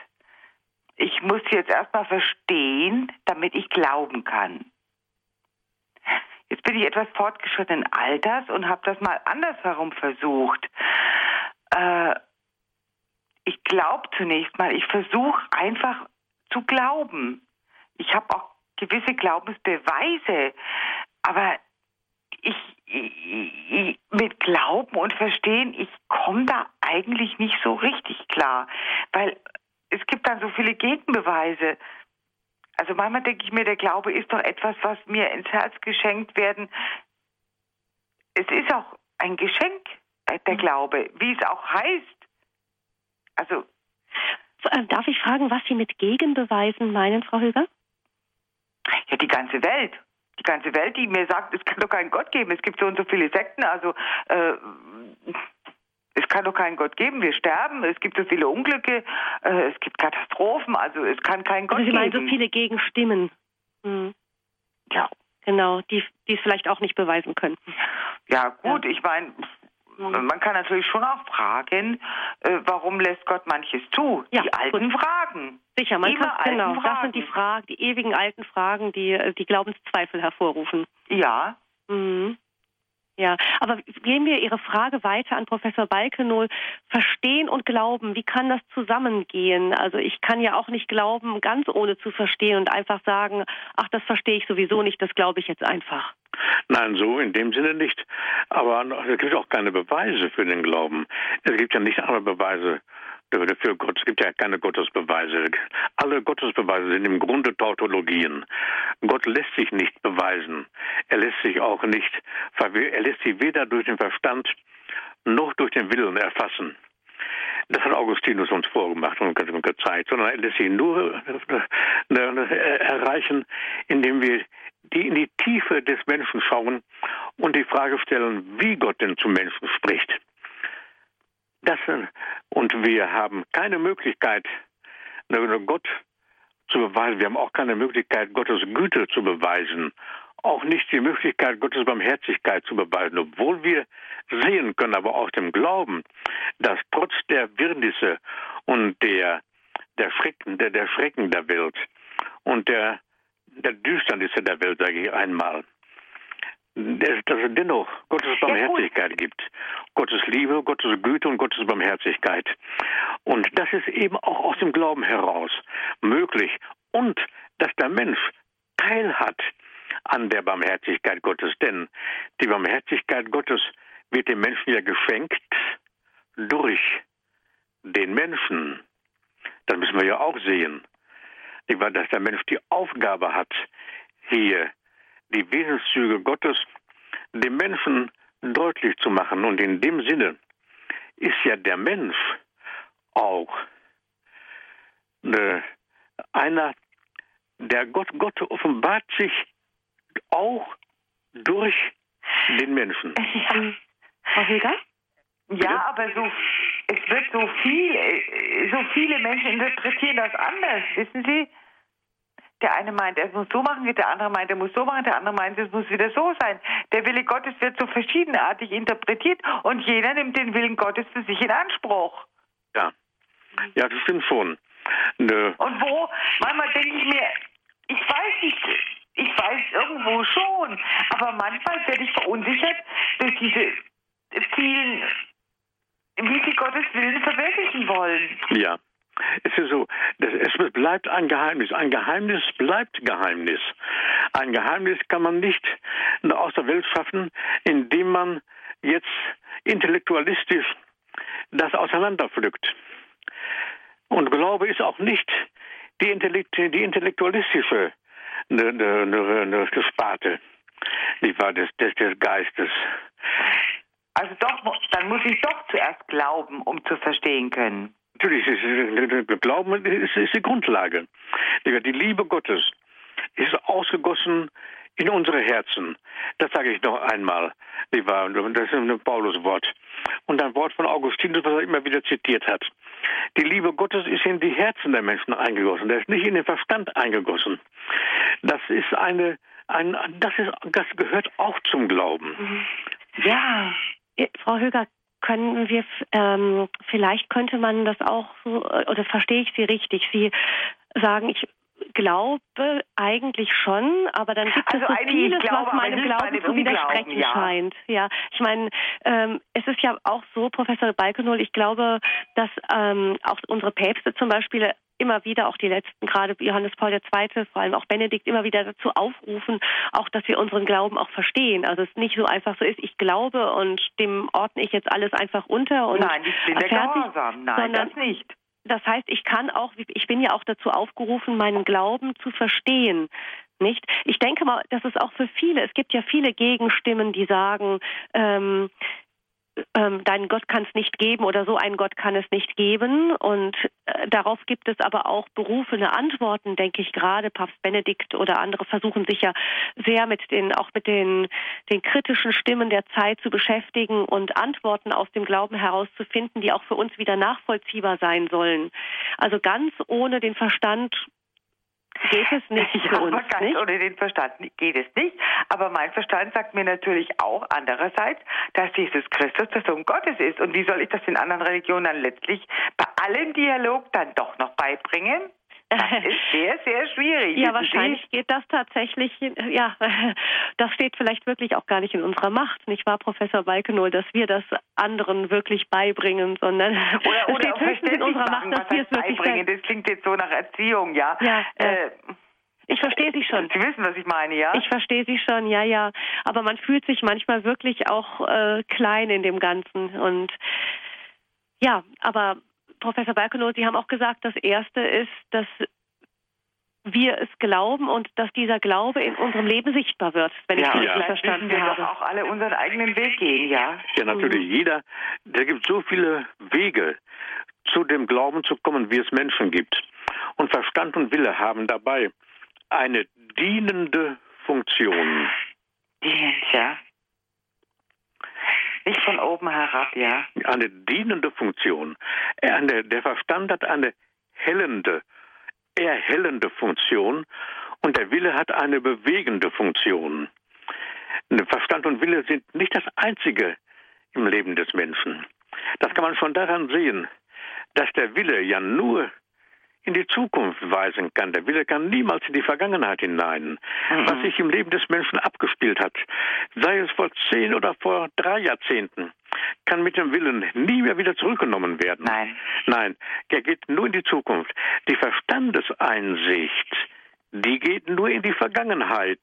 C: ich muss jetzt erstmal verstehen, damit ich glauben kann. Jetzt bin ich etwas fortgeschrittenen Alters und habe das mal andersherum versucht. Äh, ich glaube zunächst mal, ich versuche einfach zu glauben. Ich habe auch gewisse Glaubensbeweise, Aber ich, mit Glauben und Verstehen, ich komme da eigentlich nicht so richtig klar, weil es gibt dann so viele Gegenbeweise. Also manchmal denke ich mir, der Glaube ist doch etwas, was mir ins Herz geschenkt werden. Es ist auch ein Geschenk, äh, der mhm. Glaube, wie es auch heißt. Also
A: äh, Darf ich fragen, was Sie mit Gegenbeweisen meinen, Frau Höger?
C: Ja, die ganze Welt. Die ganze Welt, die mir sagt, es kann doch keinen Gott geben. Es gibt so und so viele Sekten, also äh, es kann doch keinen Gott geben. Wir sterben, es gibt so viele Unglücke, äh, es gibt Katastrophen, also es kann keinen Gott also
A: Sie meinen so viele Gegenstimmen. Hm.
C: Ja.
A: Genau, die, die es vielleicht auch nicht beweisen könnten.
C: Ja, gut, ja. ich meine. Man kann natürlich schon auch fragen, äh, warum lässt Gott manches zu? Ja, die alten gut. Fragen.
A: Sicher, man kann genau. Fragen. Das sind die Fragen, die ewigen alten Fragen, die äh, die Glaubenszweifel hervorrufen.
C: Ja.
A: Mhm. Ja, aber gehen wir Ihre Frage weiter an Professor Balkenohl. Verstehen und glauben, wie kann das zusammengehen? Also ich kann ja auch nicht glauben, ganz ohne zu verstehen und einfach sagen, ach, das verstehe ich sowieso nicht, das glaube ich jetzt einfach.
B: Nein, so in dem Sinne nicht. Aber es gibt auch keine Beweise für den Glauben. Es gibt ja nicht andere Beweise für Gott. Es gibt ja keine Gottesbeweise. Alle Gottesbeweise sind im Grunde Tautologien. Gott lässt sich nicht beweisen. Er lässt sich auch nicht, er lässt sich weder durch den Verstand noch durch den Willen erfassen. Das hat Augustinus uns vorgemacht und gezeigt, sondern er lässt sich nur äh, erreichen, indem wir die in die Tiefe des Menschen schauen und die Frage stellen, wie Gott denn zum Menschen spricht. Das, und wir haben keine Möglichkeit, Gott zu beweisen. Wir haben auch keine Möglichkeit, Gottes Güte zu beweisen. Auch nicht die Möglichkeit, Gottes Barmherzigkeit zu beweisen, obwohl wir sehen können, aber aus dem Glauben, dass trotz der Wirrnisse und der, der, Schrecken, der, der Schrecken der Welt und der der Düsternisse der Welt, sage ich einmal, dass es dennoch Gottes Barmherzigkeit ja, gibt. Gottes Liebe, Gottes Güte und Gottes Barmherzigkeit. Und das ist eben auch aus dem Glauben heraus möglich. Und dass der Mensch Teil hat an der Barmherzigkeit Gottes. Denn die Barmherzigkeit Gottes wird dem Menschen ja geschenkt durch den Menschen. Das müssen wir ja auch sehen dass der Mensch die Aufgabe hat, hier die Wesenszüge Gottes dem Menschen deutlich zu machen. Und in dem Sinne ist ja der Mensch auch äh, einer, der Gott, Gott offenbart sich auch durch den Menschen.
A: Ja. Frau Hilger?
C: Ja, aber so, es wird so viel, so viele Menschen interpretieren das anders, wissen Sie? Der eine meint, er muss so machen, der andere meint, er muss so machen, der andere meint, es muss wieder so sein. Der Wille Gottes wird so verschiedenartig interpretiert und jeder nimmt den Willen Gottes für sich in Anspruch.
B: Ja, ja, das stimmt schon.
C: Nö. Und wo, manchmal denke ich mir, ich weiß nicht, ich weiß irgendwo schon, aber manchmal werde ich verunsichert durch diese vielen, wie sie Gottes Willen verwirklichen wollen.
B: Ja. Es ist so, es bleibt ein Geheimnis. Ein Geheimnis bleibt Geheimnis. Ein Geheimnis kann man nicht aus der Welt schaffen, indem man jetzt intellektualistisch das auseinanderpflückt. Und Glaube ist auch nicht die, Intellekt, die intellektualistische ne, ne, ne, ne Sparte des, des, des Geistes.
C: Also doch, dann muss ich doch zuerst glauben, um zu verstehen können.
B: Natürlich, Glauben ist, ist die Grundlage. Die Liebe Gottes ist ausgegossen in unsere Herzen. Das sage ich noch einmal. Das ist ein Paulus-Wort. Und ein Wort von Augustinus, was er immer wieder zitiert hat. Die Liebe Gottes ist in die Herzen der Menschen eingegossen. Der ist nicht in den Verstand eingegossen. Das ist eine, ein, das ist, das gehört auch zum Glauben.
A: Ja. Frau Höger, können wir, ähm, vielleicht könnte man das auch so, oder verstehe ich Sie richtig? Sie sagen, ich glaube eigentlich schon, aber dann gibt also es so vieles, glaube, was meinem Glauben zu widersprechen ja. scheint. Ja, ich meine, ähm, es ist ja auch so, Professor Balkenol, ich glaube, dass ähm, auch unsere Päpste zum Beispiel immer wieder, auch die letzten, gerade Johannes Paul II., vor allem auch Benedikt, immer wieder dazu aufrufen, auch, dass wir unseren Glauben auch verstehen. Also es nicht so einfach so ist, ich glaube und dem ordne ich jetzt alles einfach unter und
C: Nein, ich bin der Gehorsam. Nein, das nicht.
A: Das heißt, ich kann auch, ich bin ja auch dazu aufgerufen, meinen Glauben zu verstehen. Nicht? Ich denke mal, das ist auch für viele. Es gibt ja viele Gegenstimmen, die sagen, ähm, ähm, deinen Gott kann es nicht geben oder so einen Gott kann es nicht geben. Und äh, darauf gibt es aber auch berufene Antworten, denke ich. Gerade Papst Benedikt oder andere versuchen sich ja sehr mit den, auch mit den, den kritischen Stimmen der Zeit zu beschäftigen und Antworten aus dem Glauben herauszufinden, die auch für uns wieder nachvollziehbar sein sollen. Also ganz ohne den Verstand geht es nicht
C: ja,
A: für uns.
C: Ganz
A: nicht?
C: ohne den Verstand geht es nicht. Aber mein Verstand sagt mir natürlich auch andererseits, dass Jesus Christus der Sohn Gottes ist. Und wie soll ich das in anderen Religionen dann letztlich bei allem Dialog dann doch noch beibringen? Das ist sehr, sehr schwierig.
A: Ja, wahrscheinlich Sie? geht das tatsächlich, ja, das steht vielleicht wirklich auch gar nicht in unserer Macht, nicht wahr, Professor Balkenohl, dass wir das anderen wirklich beibringen, sondern
C: oder, oder
A: steht höchstens in unserer
C: machen,
A: Macht, dass wir es wirklich
C: beibringen. Das klingt jetzt so nach Erziehung, ja.
A: ja äh, ich verstehe Sie schon.
C: Sie wissen, was ich meine, ja?
A: Ich verstehe Sie schon, ja, ja. Aber man fühlt sich manchmal wirklich auch äh, klein in dem Ganzen. Und ja, aber Professor Balkenow, Sie haben auch gesagt, das Erste ist, dass wir es glauben und dass dieser Glaube in unserem Leben sichtbar wird, wenn
B: ja,
A: ich
B: das
A: ja. verstanden
C: wir
A: habe.
C: Doch auch alle unseren eigenen Weg gehen, ja.
B: Ja, natürlich. Mhm. Jeder, da gibt so viele Wege, zu dem Glauben zu kommen, wie es Menschen gibt. Und Verstand und Wille haben dabei eine dienende Funktion.
C: Dienend, ja. Nicht von oben herab, ja.
B: Eine dienende Funktion. Eine, der Verstand hat eine hellende, erhellende Funktion und der Wille hat eine bewegende Funktion. Verstand und Wille sind nicht das Einzige im Leben des Menschen. Das kann man schon daran sehen, dass der Wille ja nur in die Zukunft weisen kann. Der Wille kann niemals in die Vergangenheit hinein. Mhm. Was sich im Leben des Menschen abgespielt hat, sei es vor zehn oder vor drei Jahrzehnten, kann mit dem Willen nie mehr wieder zurückgenommen werden.
C: Nein.
B: Nein, der geht nur in die Zukunft. Die Verstandeseinsicht, die geht nur in die Vergangenheit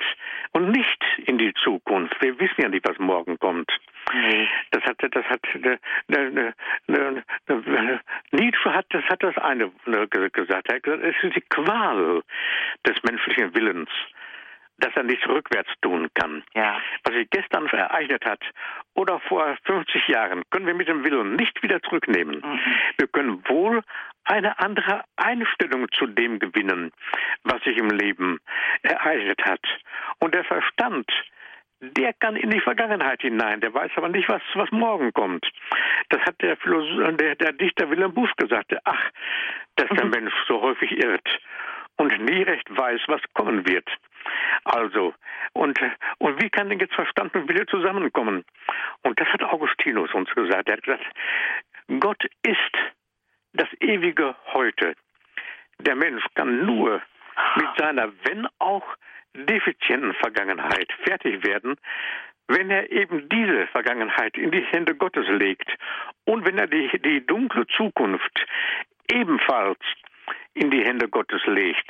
B: und nicht in die Zukunft. Wir wissen ja nicht, was morgen kommt.
C: Nee.
B: Das hat, das hat, ne, ne, ne, Nietzsche hat, das hat das eine gesagt. Er hat gesagt, es ist die Qual des menschlichen Willens dass er nichts rückwärts tun kann.
C: Ja.
B: Was sich gestern ereignet hat oder vor 50 Jahren, können wir mit dem Willen nicht wieder zurücknehmen. Mhm. Wir können wohl eine andere Einstellung zu dem gewinnen, was sich im Leben ereignet hat. Und der Verstand, der kann in die Vergangenheit hinein, der weiß aber nicht, was, was morgen kommt. Das hat der, Philosoph, der, der Dichter Wilhelm Busch gesagt. Ach, dass der mhm. Mensch so häufig irrt und nie recht weiß, was kommen wird. Also, und, und wie kann denn jetzt Verstand und Wille zusammenkommen? Und das hat Augustinus uns gesagt. Er hat gesagt, Gott ist das ewige Heute. Der Mensch kann nur mit seiner, wenn auch defizienten Vergangenheit fertig werden, wenn er eben diese Vergangenheit in die Hände Gottes legt und wenn er die, die dunkle Zukunft ebenfalls in die Hände Gottes legt.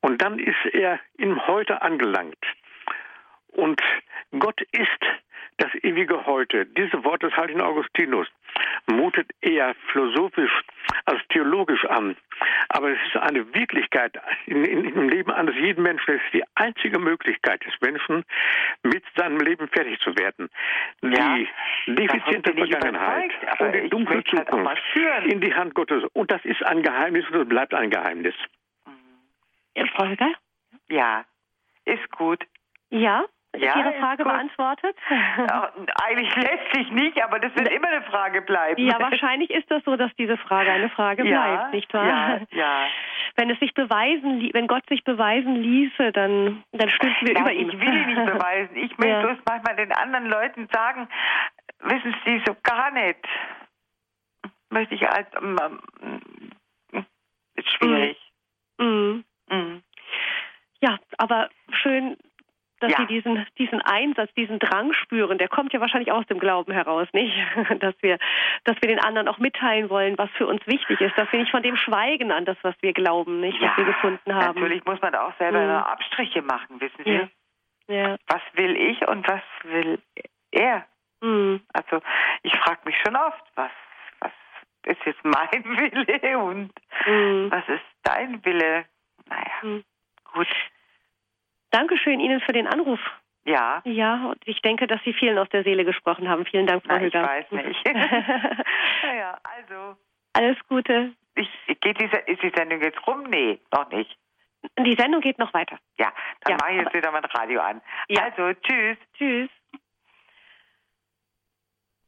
B: Und dann ist er im Heute angelangt. Und Gott ist das ewige Heute. Diese Worte des heiligen Augustinus mutet eher philosophisch als theologisch an. Aber es ist eine Wirklichkeit in, in, im Leben eines jeden Menschen. Es ist die einzige Möglichkeit des Menschen, mit seinem Leben fertig zu werden.
C: Ja,
B: die defiziente Vergangenheit und die dunkle Zukunft halt in die Hand Gottes. Und das ist ein Geheimnis und es bleibt ein Geheimnis.
C: Ja, ist gut.
A: Ja, ja, Ihre Frage beantwortet?
C: Ja, eigentlich lässt sich nicht, aber das wird immer eine Frage bleiben.
A: Ja, wahrscheinlich ist das so, dass diese Frage eine Frage
C: ja,
A: bleibt, nicht wahr?
C: Ja, ja.
A: Wenn es sich beweisen, wenn Gott sich beweisen ließe, dann, dann stünden wir
C: Nein,
A: über ihn.
C: Ich will ihn nicht beweisen. Ich möchte ja. es manchmal den anderen Leuten sagen, wissen Sie so gar nicht. Möchte ich als, ähm, ähm, ist schwierig.
A: Mhm. Mhm. Ja, aber schön, dass
C: Ja.
A: sie diesen, diesen Einsatz, diesen Drang spüren, der kommt ja wahrscheinlich aus dem Glauben heraus, nicht? Dass wir, dass wir den anderen auch mitteilen wollen, was für uns wichtig ist, dass wir nicht von dem schweigen an das, was wir glauben, nicht, was wir gefunden haben.
C: Natürlich muss man auch selber
A: Mhm.
C: Abstriche machen, wissen Sie?
A: Ja. Ja.
C: Was will ich und was will er?
A: Mhm.
C: Also ich frage mich schon oft, was, was ist jetzt mein Wille und
A: Mhm.
C: was ist dein Wille? Naja,
A: Mhm.
C: gut.
A: Dankeschön Ihnen für den Anruf.
C: Ja,
A: Ja, und ich denke, dass Sie vielen aus der Seele gesprochen haben. Vielen Dank, Frau
C: na, ich
A: Hüger.
C: weiß nicht. naja, also,
A: Alles Gute.
C: ich, geht diese, ist die Sendung jetzt rum? Nee, noch nicht.
A: Die Sendung geht noch weiter.
C: Ja, dann
A: Ja,
C: mache ich jetzt wieder mein Radio an.
A: Ja.
C: Also, tschüss.
A: Tschüss.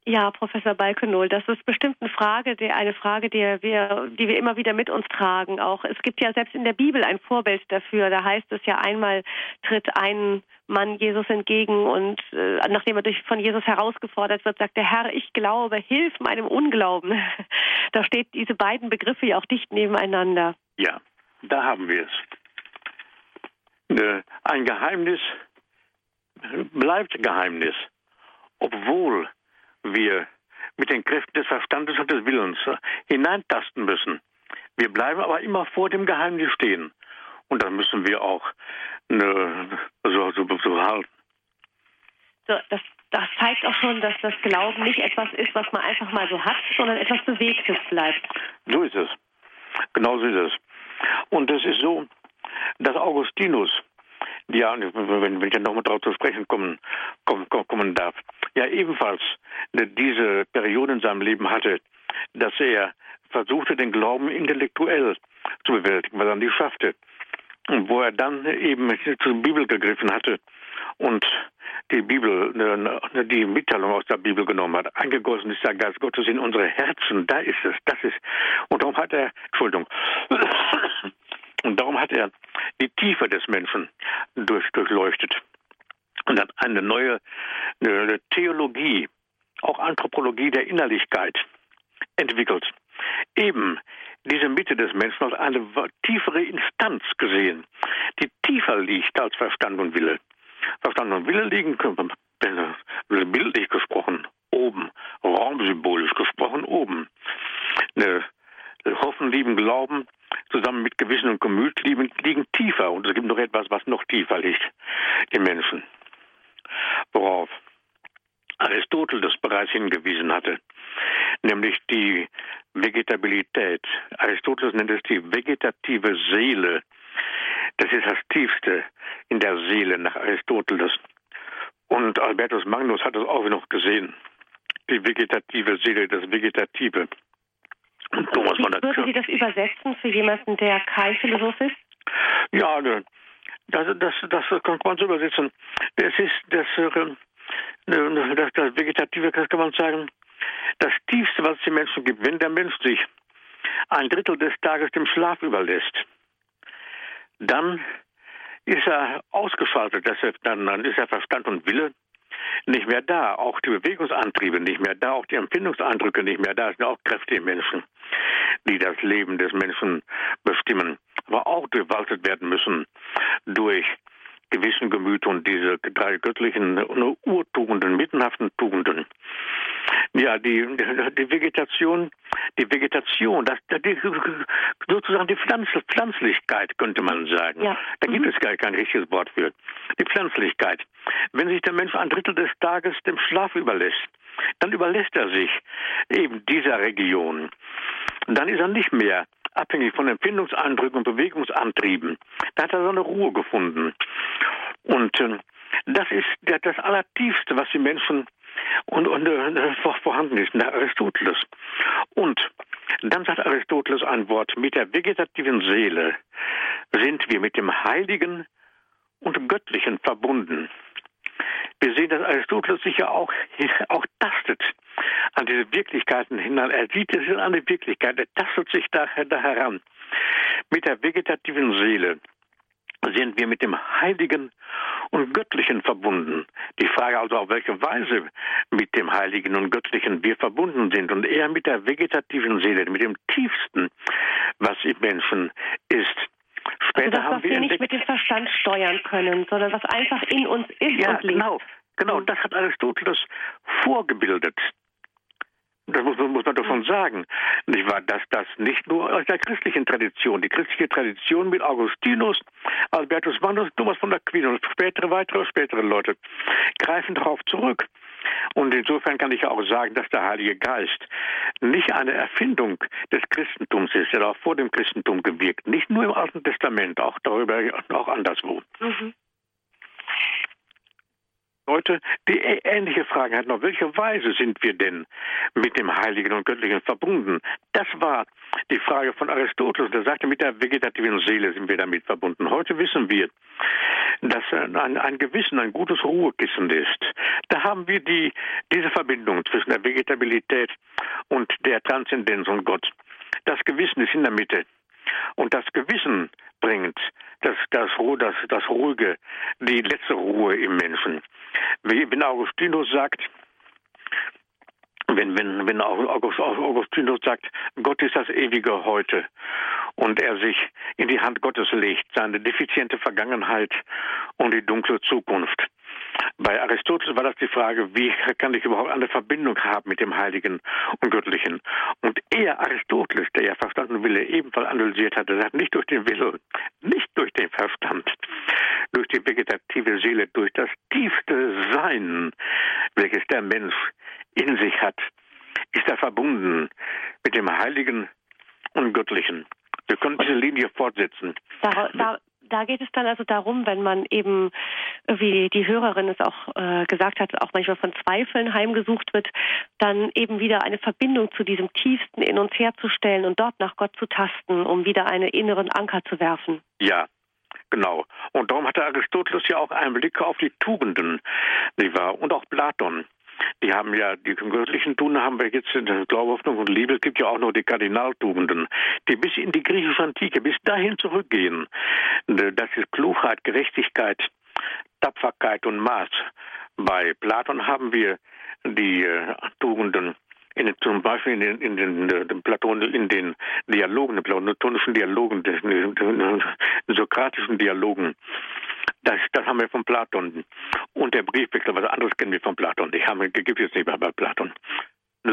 A: Ja, Professor Balkenol, das ist bestimmt eine Frage, die, eine Frage, die wir, die wir immer wieder mit uns tragen. Auch es gibt ja selbst in der Bibel ein Vorbild dafür. Da heißt es ja einmal tritt ein Mann Jesus entgegen und äh, nachdem er durch, von Jesus herausgefordert wird, sagt der Herr, ich glaube, hilf meinem Unglauben. Da steht diese beiden Begriffe ja auch dicht nebeneinander.
B: Ja, da haben wir es. Äh, Ein Geheimnis bleibt Geheimnis, obwohl wir mit den Kräften des Verstandes und des Willens hineintasten müssen. Wir bleiben aber immer vor dem Geheimnis stehen. Und das müssen wir auch äh, so, so, so halten.
A: So, das, das zeigt auch schon, dass das Glauben nicht etwas ist, was man einfach mal so hat, sondern etwas Bewegtes bleibt.
B: So ist es. Genau so ist es. Und es ist so, dass Augustinus, ja, wenn, wenn ich nochmal darauf zu sprechen kommen, kommen, kommen darf, ja ebenfalls diese Periode in seinem Leben hatte, dass er versuchte, den Glauben intellektuell zu bewältigen, was er nicht schaffte. Und wo er dann eben zur Bibel gegriffen hatte und die Bibel, äh, die Mitteilung aus der Bibel genommen hat. Eingegossen ist der Geist Gottes in unsere Herzen. Da ist es. Das ist. Und darum hat er, Entschuldigung, und darum hat er die Tiefe des Menschen durch, durchleuchtet und hat eine neue eine Theologie, auch Anthropologie der Innerlichkeit entwickelt. Eben diese Mitte des Menschen als eine tiefere Instanz gesehen, die tiefer liegt als Verstand und Wille. Verstand und Wille liegen, bildlich gesprochen, oben, raumsymbolisch gesprochen, oben. Eine Hoffen, Lieben, Glauben zusammen mit Gewissen und Gemüt liegen, tiefer. Und es gibt noch etwas, was noch tiefer liegt im Menschen. Worauf Aristoteles bereits hingewiesen hatte, nämlich die Vegetabilität. Aristoteles nennt es die vegetative Seele. Das ist das Tiefste in der Seele nach Aristoteles. Und Albertus Magnus hat es auch noch gesehen. Die vegetative Seele, das Vegetative.
A: Und Thomas Wie würden Sie das übersetzen für jemanden, der kein Philosoph ist?
B: Ja, das, das, das kann man so übersetzen. Das ist das, das, das Vegetative, kann man sagen, das Tiefste, was es den Menschen gibt. Wenn der Mensch sich ein Drittel des Tages dem Schlaf überlässt, dann ist er ausgeschaltet, dann, dann ist er Verstand und Wille nicht mehr da, auch die Bewegungsantriebe nicht mehr da, auch die Empfindungseindrücke nicht mehr da. Es sind auch Kräfte im Menschen, die das Leben des Menschen bestimmen, aber auch gewaltet werden müssen durch gewissen Gemüt und diese drei göttlichen Urtugenden, mittenhaften Tugenden. Ja, die, die Vegetation, die Vegetation, das, die, sozusagen die Pflanz, Pflanzlichkeit, könnte man sagen.
A: Ja.
B: Da gibt mhm. es gar kein richtiges Wort für. Die Pflanzlichkeit. Wenn sich der Mensch ein Drittel des Tages dem Schlaf überlässt, dann überlässt er sich eben dieser Region. Dann ist er nicht mehr abhängig von Empfindungseindrücken und Bewegungsantrieben. Da hat er seine Ruhe gefunden. Und äh, das ist das Allertiefste, was die Menschen und, und äh, vorhanden ist, der Aristoteles. Und dann sagt Aristoteles ein Wort, mit der vegetativen Seele sind wir mit dem Heiligen und Göttlichen verbunden. Wir sehen, dass Aristoteles sich ja auch, auch tastet an diese Wirklichkeiten hinein. Er sieht es in eine Wirklichkeit, er tastet sich da, da heran. Mit der vegetativen Seele sind wir mit dem Heiligen und Göttlichen verbunden. Die Frage also, auf welche Weise mit dem Heiligen und Göttlichen wir verbunden sind und eher mit der vegetativen Seele, mit dem Tiefsten, was im Menschen ist.
A: Später das, was wir, wir nicht mit dem Verstand steuern können, sondern was einfach in uns ist
B: ja,
A: und lebt.
B: Genau, genau. Das hat Aristoteles vorgebildet. Das muss, muss man davon sagen. Nicht wahr? Dass das nicht nur aus der christlichen Tradition, die christliche Tradition mit Augustinus, Albertus Magnus, Thomas von Aquin und spätere, weitere, spätere Leute greifen darauf zurück. Und insofern kann ich auch sagen, dass der Heilige Geist nicht eine Erfindung des Christentums ist. Er hat auch vor dem Christentum gewirkt. Nicht nur im Alten Testament, auch darüber, auch anderswo. Mhm. Leute, die ähnliche Fragen hatten. Auf welche Weise sind wir denn mit dem Heiligen und Göttlichen verbunden? Das war die Frage von Aristoteles. Der sagte, mit der vegetativen Seele sind wir damit verbunden. Heute wissen wir, dass ein, ein Gewissen ein gutes Ruhekissen ist. Da haben wir die, diese Verbindung zwischen der Vegetabilität und der Transzendenz und Gott. Das Gewissen ist in der Mitte. Und das Gewissen bringt das, das, das, das Ruhige, die letzte Ruhe im Menschen. Wenn Augustinus sagt, wenn, wenn, wenn August, Augustinus sagt, Gott ist das ewige Heute und er sich in die Hand Gottes legt, seine defiziente Vergangenheit und die dunkle Zukunft. Bei Aristoteles war das die Frage, wie kann ich überhaupt eine Verbindung haben mit dem Heiligen und Göttlichen? Und er, Aristoteles, der ja Verstand und Wille ebenfalls analysiert hatte, sagt nicht durch den Willen, nicht durch den Verstand, durch die vegetative Seele, durch das tiefste Sein, welches der Mensch in sich hat, ist er verbunden mit dem Heiligen und Göttlichen. Wir können diese Linie fortsetzen.
A: Da, da, da geht es dann also darum, wenn man eben, wie die Hörerin es auch äh, gesagt hat, auch manchmal von Zweifeln heimgesucht wird, dann eben wieder eine Verbindung zu diesem Tiefsten in uns herzustellen und dort nach Gott zu tasten, um wieder einen inneren Anker zu werfen.
B: Ja, Genau. Und darum hatte Aristoteles ja auch einen Blick auf die Tugenden, nicht wahr? Und auch Platon. Die haben ja, die göttlichen Tugenden haben wir jetzt in der Glaube, Hoffnung und Liebe. Es gibt ja auch noch die Kardinaltugenden, die bis in die griechische Antike, bis dahin zurückgehen. Das ist Klugheit, Gerechtigkeit, Tapferkeit und Maß. Bei Platon haben wir die äh, Tugenden in, zum Beispiel in den, in den, in den Platon, in den Dialogen, den platonischen Dialogen, den, den sokratischen Dialogen. Das, das haben wir von Platon. Und der Briefwechsel, was anderes kennen wir von Platon. Die haben, gibt es nicht mehr bei Platon.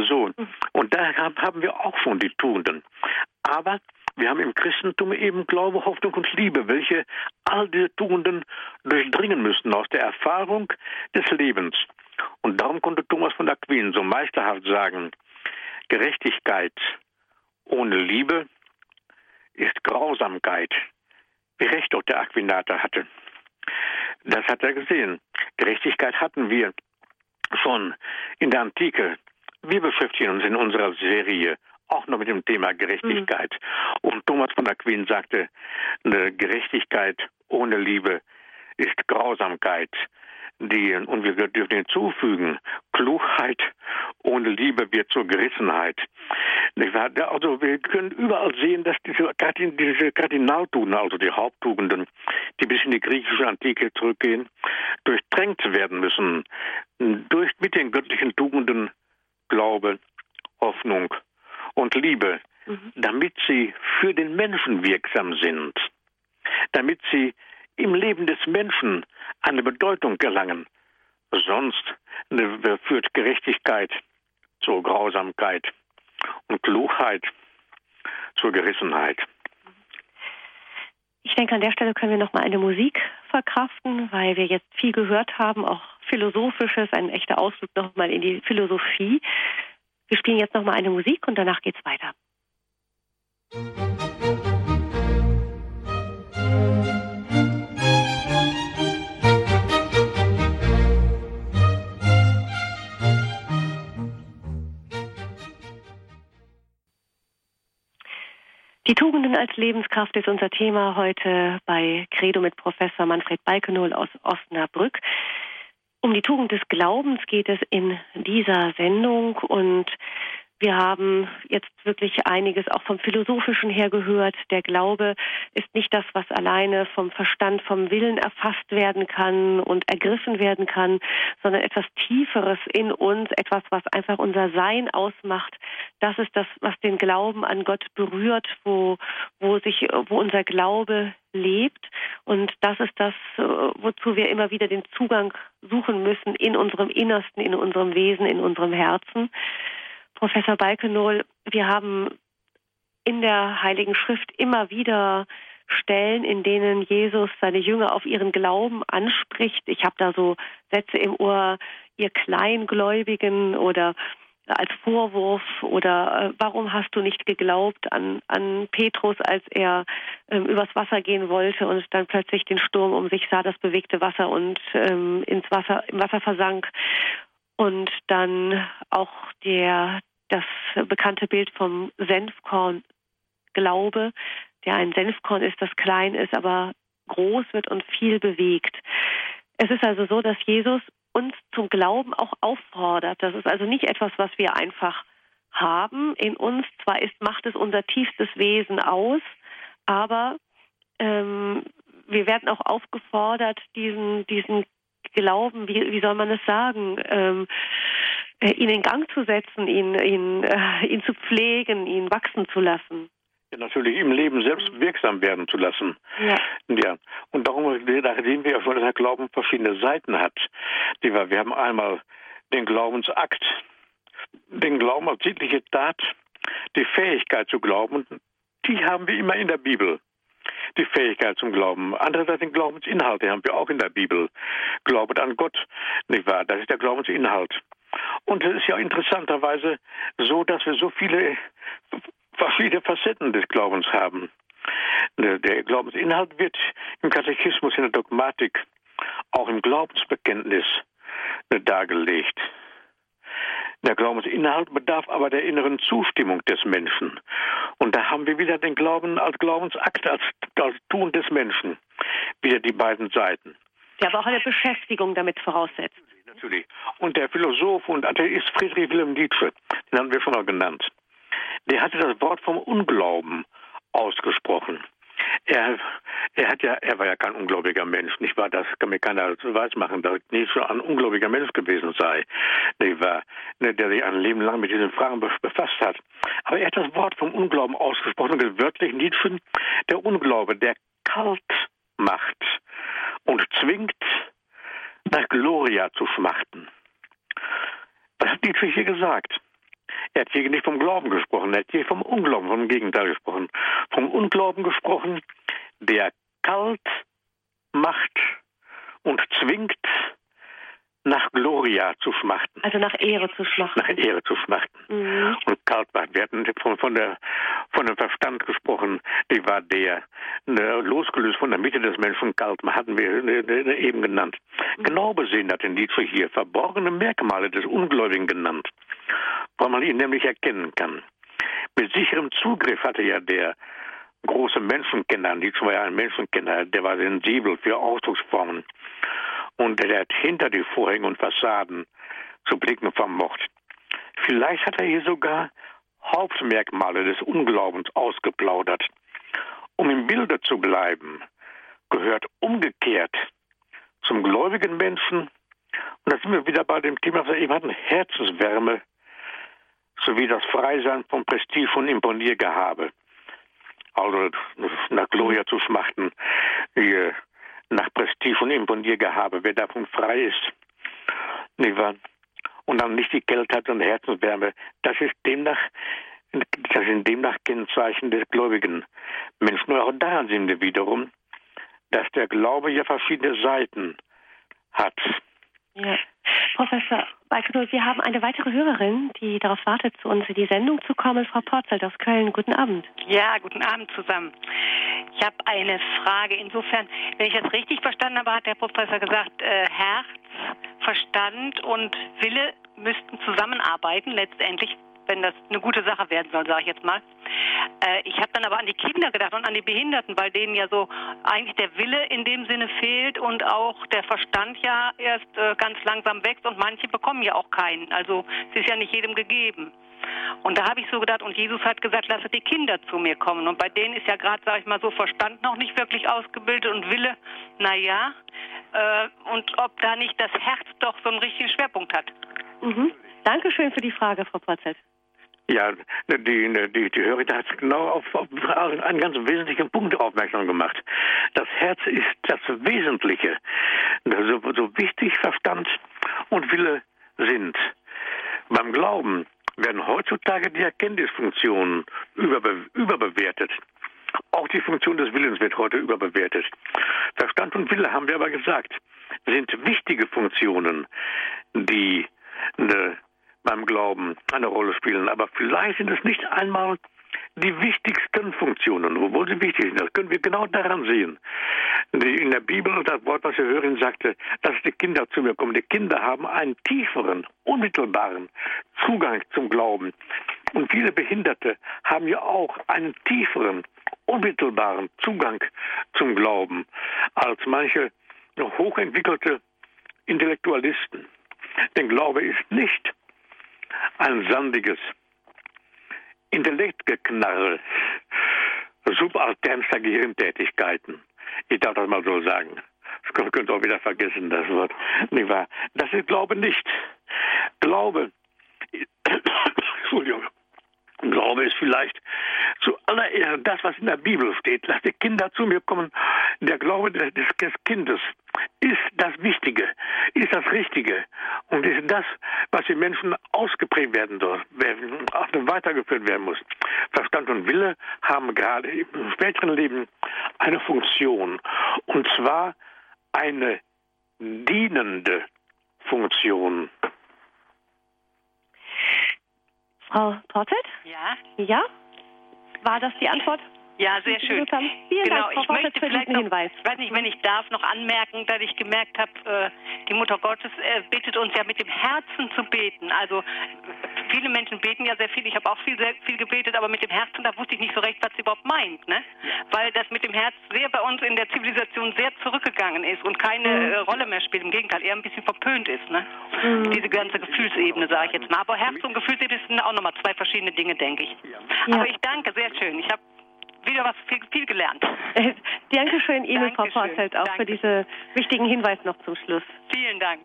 B: So. Und da haben wir auch schon die Tugenden. Aber wir haben im Christentum eben Glaube, Hoffnung und Liebe, welche all diese Tugenden durchdringen müssen aus der Erfahrung des Lebens. Und darum konnte Thomas von Aquin so meisterhaft sagen, Gerechtigkeit ohne Liebe ist Grausamkeit, wie recht auch der Aquinater hatte. Das hat er gesehen. Gerechtigkeit hatten wir schon in der Antike. Wir beschäftigen uns in unserer Serie auch noch mit dem Thema Gerechtigkeit. Mhm. Und Thomas von Aquin sagte, eine Gerechtigkeit ohne Liebe ist Grausamkeit. Die, und wir dürfen hinzufügen, Klugheit ohne Liebe wird zur Gerissenheit. Also wir können überall sehen, dass diese, diese Kardinaltugenden, also die Haupttugenden, die bis in die griechische Antike zurückgehen, durchtränkt werden müssen durch mit den göttlichen Tugenden Glaube, Hoffnung und Liebe, mhm. damit sie für den Menschen wirksam sind, damit sie im Leben des Menschen eine Bedeutung gelangen. Sonst ne, führt Gerechtigkeit zur Grausamkeit und Klugheit zur Gerissenheit.
A: Ich denke, an der Stelle können wir noch mal eine Musik verkraften, weil wir jetzt viel gehört haben, auch philosophisches, ein echter Ausflug noch mal in die Philosophie. Wir spielen jetzt noch mal eine Musik und danach geht's weiter. Die Tugenden als Lebenskraft ist unser Thema heute bei Credo mit Professor Manfred Balkenohl aus Osnabrück. Um die Tugend des Glaubens geht es in dieser Sendung und wir haben jetzt wirklich einiges auch vom Philosophischen her gehört. Der Glaube ist nicht das, was alleine vom Verstand, vom Willen erfasst werden kann und ergriffen werden kann, sondern etwas Tieferes in uns, etwas, was einfach unser Sein ausmacht. Das ist das, was den Glauben an Gott berührt, wo, wo sich, wo unser Glaube lebt. Und das ist das, wozu wir immer wieder den Zugang suchen müssen in unserem Innersten, in unserem Wesen, in unserem Herzen. Professor Balkenohl, wir haben in der Heiligen Schrift immer wieder Stellen, in denen Jesus seine Jünger auf ihren Glauben anspricht. Ich habe da so Sätze im Ohr, ihr Kleingläubigen oder als Vorwurf oder äh, warum hast du nicht geglaubt an, an Petrus, als er ähm, übers Wasser gehen wollte und dann plötzlich den Sturm um sich sah, das bewegte Wasser und ähm, ins Wasser, im Wasser versank. Und dann auch der, das bekannte Bild vom Senfkorn Glaube, der ein Senfkorn ist, das klein ist, aber groß wird und viel bewegt. Es ist also so, dass Jesus uns zum Glauben auch auffordert. Das ist also nicht etwas, was wir einfach haben in uns. Zwar ist, macht es unser tiefstes Wesen aus, aber ähm, wir werden auch aufgefordert, diesen, diesen Glauben, wie, wie soll man es sagen, ähm, äh, ihn in Gang zu setzen, ihn, ihn, äh, ihn zu pflegen, ihn wachsen zu lassen
B: natürlich im Leben selbst wirksam werden zu lassen. Ja. ja. Und darum da sehen wir schon, dass der Glauben verschiedene Seiten hat. Wir haben einmal den Glaubensakt, den Glauben als sittliche Tat, die Fähigkeit zu glauben, die haben wir immer in der Bibel. Die Fähigkeit zum Glauben. Andererseits den Glaubensinhalt, den haben wir auch in der Bibel. Glaubet an Gott, nicht wahr? Das ist der Glaubensinhalt. Und es ist ja interessanterweise so, dass wir so viele verschiedene Facetten des Glaubens haben. Der Glaubensinhalt wird im Katechismus, in der Dogmatik, auch im Glaubensbekenntnis dargelegt. Der Glaubensinhalt bedarf aber der inneren Zustimmung des Menschen. Und da haben wir wieder den Glauben als Glaubensakt, als, als Tun des Menschen. Wieder die beiden Seiten.
A: Der aber auch eine Beschäftigung damit voraussetzt.
B: Natürlich. Und der Philosoph und Atheist Friedrich Wilhelm Nietzsche, den haben wir schon mal genannt der hatte das Wort vom Unglauben ausgesprochen. Er, er hat ja, er war ja kein ungläubiger Mensch, nicht wahr? Das kann mir keiner weiß machen, dass Nietzsche ein ungläubiger Mensch gewesen sei, nicht wahr? Ne, der sich ein Leben lang mit diesen Fragen befasst hat. Aber er hat das Wort vom Unglauben ausgesprochen, und wörtlich Nietzsche, der Unglaube, der kalt macht und zwingt, nach Gloria zu schmachten. Was hat Nietzsche hier gesagt? Er hat hier nicht vom Glauben gesprochen, er hat hier vom Unglauben, vom Gegenteil gesprochen. Vom Unglauben gesprochen, der kalt macht und zwingt, nach Gloria zu schmachten.
A: Also nach Ehre zu schmachten.
B: Nach Ehre zu schmachten. Mhm. Und kalt macht. Wir hatten von, von, der, von dem Verstand gesprochen, die war der, ne, losgelöst von der Mitte des Menschen, kalt hatten wir ne, ne, eben genannt. Mhm. Genau besehen hat in Nietzsche hier verborgene Merkmale des Ungläubigen genannt weil man ihn nämlich erkennen kann. Mit sicherem Zugriff hatte ja der große Menschenkenner, Nietzsche war ja ein Menschenkenner, der war sensibel für Ausdrucksformen und der hat hinter die Vorhänge und Fassaden zu blicken vermocht. Vielleicht hat er hier sogar Hauptmerkmale des Unglaubens ausgeplaudert. Um im Bilde zu bleiben, gehört umgekehrt zum gläubigen Menschen, und da sind wir wieder bei dem Thema, was wir eben hatten, Herzenswärme sowie das Freisein von Prestige und Imponiergehabe. Also nach Gloria zu schmachten, nach Prestige und Imponiergehabe, wer davon frei ist. Nicht wahr? Und dann nicht die Kälte hat und Herzenswärme. Das ist demnach, das sind demnach Kennzeichen des gläubigen Menschen. Und auch daran sind wir wiederum, dass der Glaube ja verschiedene Seiten hat.
A: Ja. Professor Balkenol, wir haben eine weitere Hörerin, die darauf wartet, zu uns in die Sendung zu kommen. Frau Porzelt aus Köln, guten Abend.
D: Ja, guten Abend zusammen. Ich habe eine Frage. Insofern, wenn ich das richtig verstanden habe, hat der Professor gesagt, äh, Herz, Verstand und Wille müssten zusammenarbeiten letztendlich wenn das eine gute Sache werden soll, sage ich jetzt mal. Äh, ich habe dann aber an die Kinder gedacht und an die Behinderten, weil denen ja so eigentlich der Wille in dem Sinne fehlt und auch der Verstand ja erst äh, ganz langsam wächst und manche bekommen ja auch keinen. Also es ist ja nicht jedem gegeben. Und da habe ich so gedacht, und Jesus hat gesagt, lasst die Kinder zu mir kommen. Und bei denen ist ja gerade, sage ich mal, so Verstand noch nicht wirklich ausgebildet und Wille, naja. Äh, und ob da nicht das Herz doch so einen richtigen Schwerpunkt hat.
A: Mhm. Dankeschön für die Frage, Frau Porzett.
B: Ja, die, die, die Hörer hat genau auf, auf einen ganz wesentlichen Punkt aufmerksam gemacht. Das Herz ist das Wesentliche. So, so wichtig Verstand und Wille sind. Beim Glauben werden heutzutage die Erkenntnisfunktionen überbe überbewertet. Auch die Funktion des Willens wird heute überbewertet. Verstand und Wille, haben wir aber gesagt, sind wichtige Funktionen, die ne, beim Glauben eine Rolle spielen. Aber vielleicht sind es nicht einmal die wichtigsten Funktionen, obwohl sie wichtig sind. Das können wir genau daran sehen. In der Bibel, das Wort, was wir hören, sagte, dass die Kinder zu mir kommen. Die Kinder haben einen tieferen, unmittelbaren Zugang zum Glauben. Und viele Behinderte haben ja auch einen tieferen, unmittelbaren Zugang zum Glauben als manche hochentwickelte Intellektualisten. Denn Glaube ist nicht ein sandiges Intellektgeknarre subalternster Gehirntätigkeiten. Ich darf das mal so sagen. Das könnt auch wieder vergessen, das Wort. Nicht wahr? Das ist Glaube nicht. Glaube, Entschuldigung, Glaube ist vielleicht zuallererst das, was in der Bibel steht. Lass die Kinder zu mir kommen. Der Glaube des, des Kindes ist das Wichtige, ist das Richtige und ist das, was den Menschen ausgeprägt werden soll, weitergeführt werden muss. Verstand und Wille haben gerade im späteren Leben eine Funktion und zwar eine dienende Funktion.
A: Frau Portet?
D: Ja.
A: Ja? War das die Antwort?
D: Ja, sehr schön.
A: Vielen
D: genau,
A: Dank, Frau
D: ich
A: Portet,
D: möchte
A: für
D: vielleicht
A: diesen
D: noch,
A: Hinweis.
D: ich weiß nicht, wenn ich darf, noch anmerken, dass ich gemerkt habe, äh, die Mutter Gottes äh, bittet uns ja mit dem Herzen zu beten. Also viele Menschen beten ja sehr viel. Ich habe auch viel, sehr viel gebetet, aber mit dem Herzen, da wusste ich nicht so recht, was sie überhaupt meint. Ne? Weil das mit dem Herz sehr bei uns in der Zivilisation sehr zurückgegangen ist und keine
A: Mhm.
D: äh, Rolle mehr spielt. Im Gegenteil, eher ein bisschen verpönt ist. Ne?
A: Mhm.
D: Diese ganze Gefühlsebene, sage ich jetzt mal. Aber Herz und Gefühlsebene sind auch nochmal zwei verschiedene Dinge, denke ich.
A: Ja.
D: Aber ich danke, sehr schön. Ich habe wieder was viel, viel gelernt.
A: Dankeschön Ihnen, Frau
D: Dankeschön.
A: Portet, auch für
D: Danke.
A: diesen wichtigen Hinweis noch zum Schluss.
D: Vielen Dank.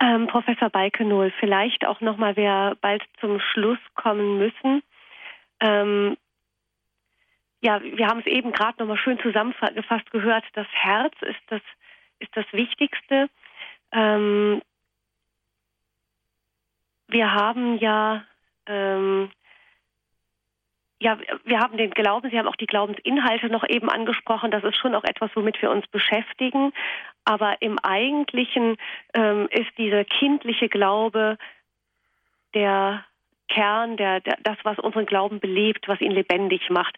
A: Ähm, Professor Balkenohl, vielleicht auch nochmal, wir bald zum Schluss kommen müssen. Ähm, ja, wir haben es eben gerade nochmal schön zusammengefasst gehört. Das Herz ist das, ist das Wichtigste. Ähm, wir haben ja, ähm, ja, wir haben den Glauben, Sie haben auch die Glaubensinhalte noch eben angesprochen. Das ist schon auch etwas, womit wir uns beschäftigen. Aber im Eigentlichen ähm, ist dieser kindliche Glaube der Kern, der, der, das, was unseren Glauben belebt, was ihn lebendig macht.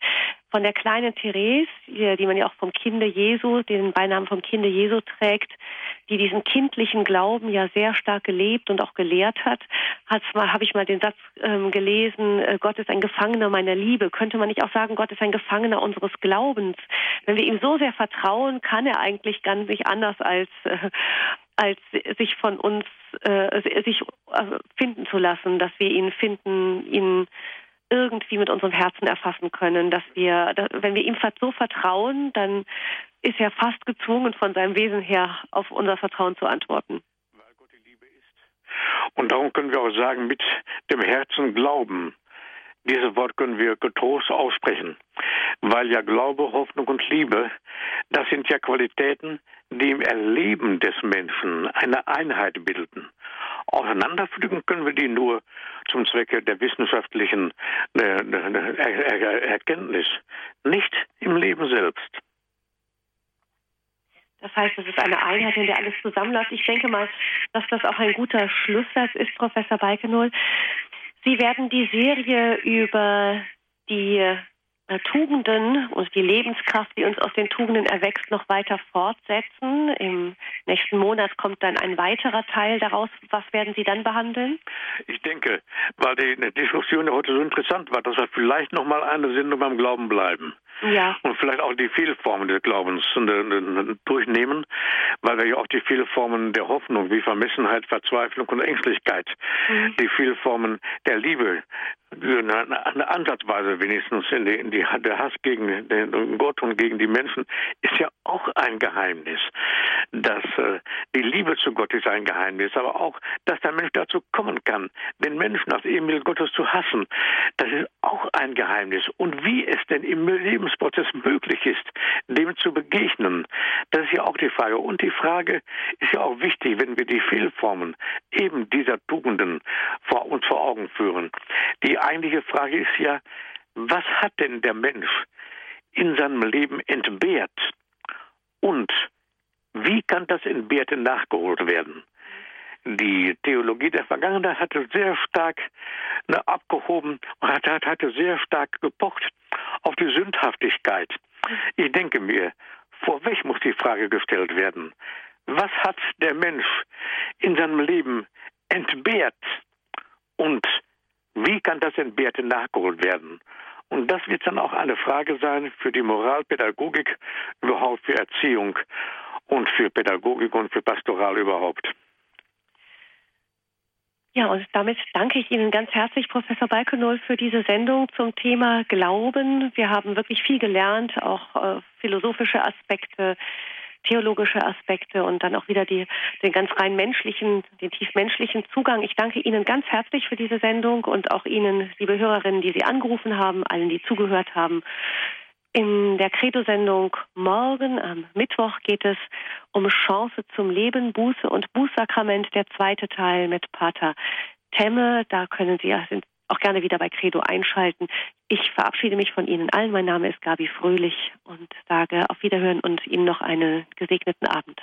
A: Von der kleinen Therese, die, man ja auch vom Kinde Jesu, den Beinamen vom Kinde Jesu trägt, die diesen kindlichen Glauben ja sehr stark gelebt und auch gelehrt hat, habe ich mal den Satz ähm, gelesen, äh, Gott ist ein Gefangener meiner Liebe. Könnte man nicht auch sagen, Gott ist ein Gefangener unseres Glaubens? Wenn wir ihm so sehr vertrauen, kann er eigentlich ganz nicht anders als äh, als sich von uns äh, sich äh, finden zu lassen, dass wir ihn finden, ihn irgendwie mit unserem Herzen erfassen können, dass wir, dass, wenn wir ihm so vertrauen, dann ist er fast gezwungen, von seinem Wesen her auf unser Vertrauen zu antworten.
B: Weil Gott die Liebe ist. Und darum können wir auch sagen, mit dem Herzen glauben. Dieses Wort können wir getrost aussprechen, weil ja Glaube, Hoffnung und Liebe, das sind ja Qualitäten, die im Erleben des Menschen eine Einheit bilden. Auseinanderpflücken können wir die nur zum Zwecke der wissenschaftlichen äh, äh, er Erkenntnis, nicht im Leben selbst.
A: Das heißt, es ist eine Einheit, in der alles zusammenläuft. Ich denke mal, dass das auch ein guter Schlusssatz ist, Professor Balkenohl. Sie werden die Serie über die äh, Tugenden und die Lebenskraft, die uns aus den Tugenden erwächst, noch weiter fortsetzen. Im nächsten Monat kommt dann ein weiterer Teil daraus. Was werden Sie dann behandeln?
B: Ich denke, weil die Diskussion heute so interessant war, dass wir vielleicht noch mal eine Sendung beim Glauben bleiben. Ja. und vielleicht auch die vielen Formen des Glaubens äh, durchnehmen, weil wir ja auch die vielen Formen der Hoffnung wie Vermessenheit, Verzweiflung und Ängstlichkeit, mhm. die vielen Formen der Liebe, eine, Ansatzweise wenigstens in die, in die, der Hass gegen den Gott und gegen die Menschen ist ja auch ein Geheimnis. Dass äh, die Liebe zu Gott ist ein Geheimnis, aber auch, dass der Mensch dazu kommen kann, den Menschen als Ebenbild Gottes zu hassen, das ist auch ein Geheimnis. Und wie es denn im Lebensprozess möglich ist, dem zu begegnen, das ist ja auch die Frage. Und die Frage ist ja auch wichtig, wenn wir die Fehlformen eben dieser Tugenden vor uns vor Augen führen. Die eigentliche Frage ist ja, was hat denn der Mensch in seinem Leben entbehrt und wie kann das Entbehrte nachgeholt werden? Die Theologie der Vergangenheit hatte sehr stark ne, abgehoben und hatte, hatte sehr stark gepocht auf die Sündhaftigkeit. Ich denke mir, vorweg muss die Frage gestellt werden, was hat der Mensch in seinem Leben entbehrt und wie kann das Entbehrte nachgeholt werden? Und das wird dann auch eine Frage sein für die Moralpädagogik, überhaupt für Erziehung und für Pädagogik und für Pastoral überhaupt.
A: Ja, und damit danke ich Ihnen ganz herzlich, Professor Balkenol, für diese Sendung zum Thema Glauben. Wir haben wirklich viel gelernt, auch äh, philosophische Aspekte, theologische Aspekte und dann auch wieder die, den ganz rein menschlichen, den tiefmenschlichen Zugang. Ich danke Ihnen ganz herzlich für diese Sendung und auch Ihnen, liebe Hörerinnen, die Sie angerufen haben, allen, die zugehört haben. In der Credo-Sendung morgen am Mittwoch geht es um Chance zum Leben, Buße und Bußsakrament, der zweite Teil mit Pater Temme. Da können Sie sind auch gerne wieder bei Credo einschalten. Ich verabschiede mich von Ihnen allen. Mein Name ist Gabi Fröhlich und sage auf Wiederhören und Ihnen noch einen gesegneten Abend.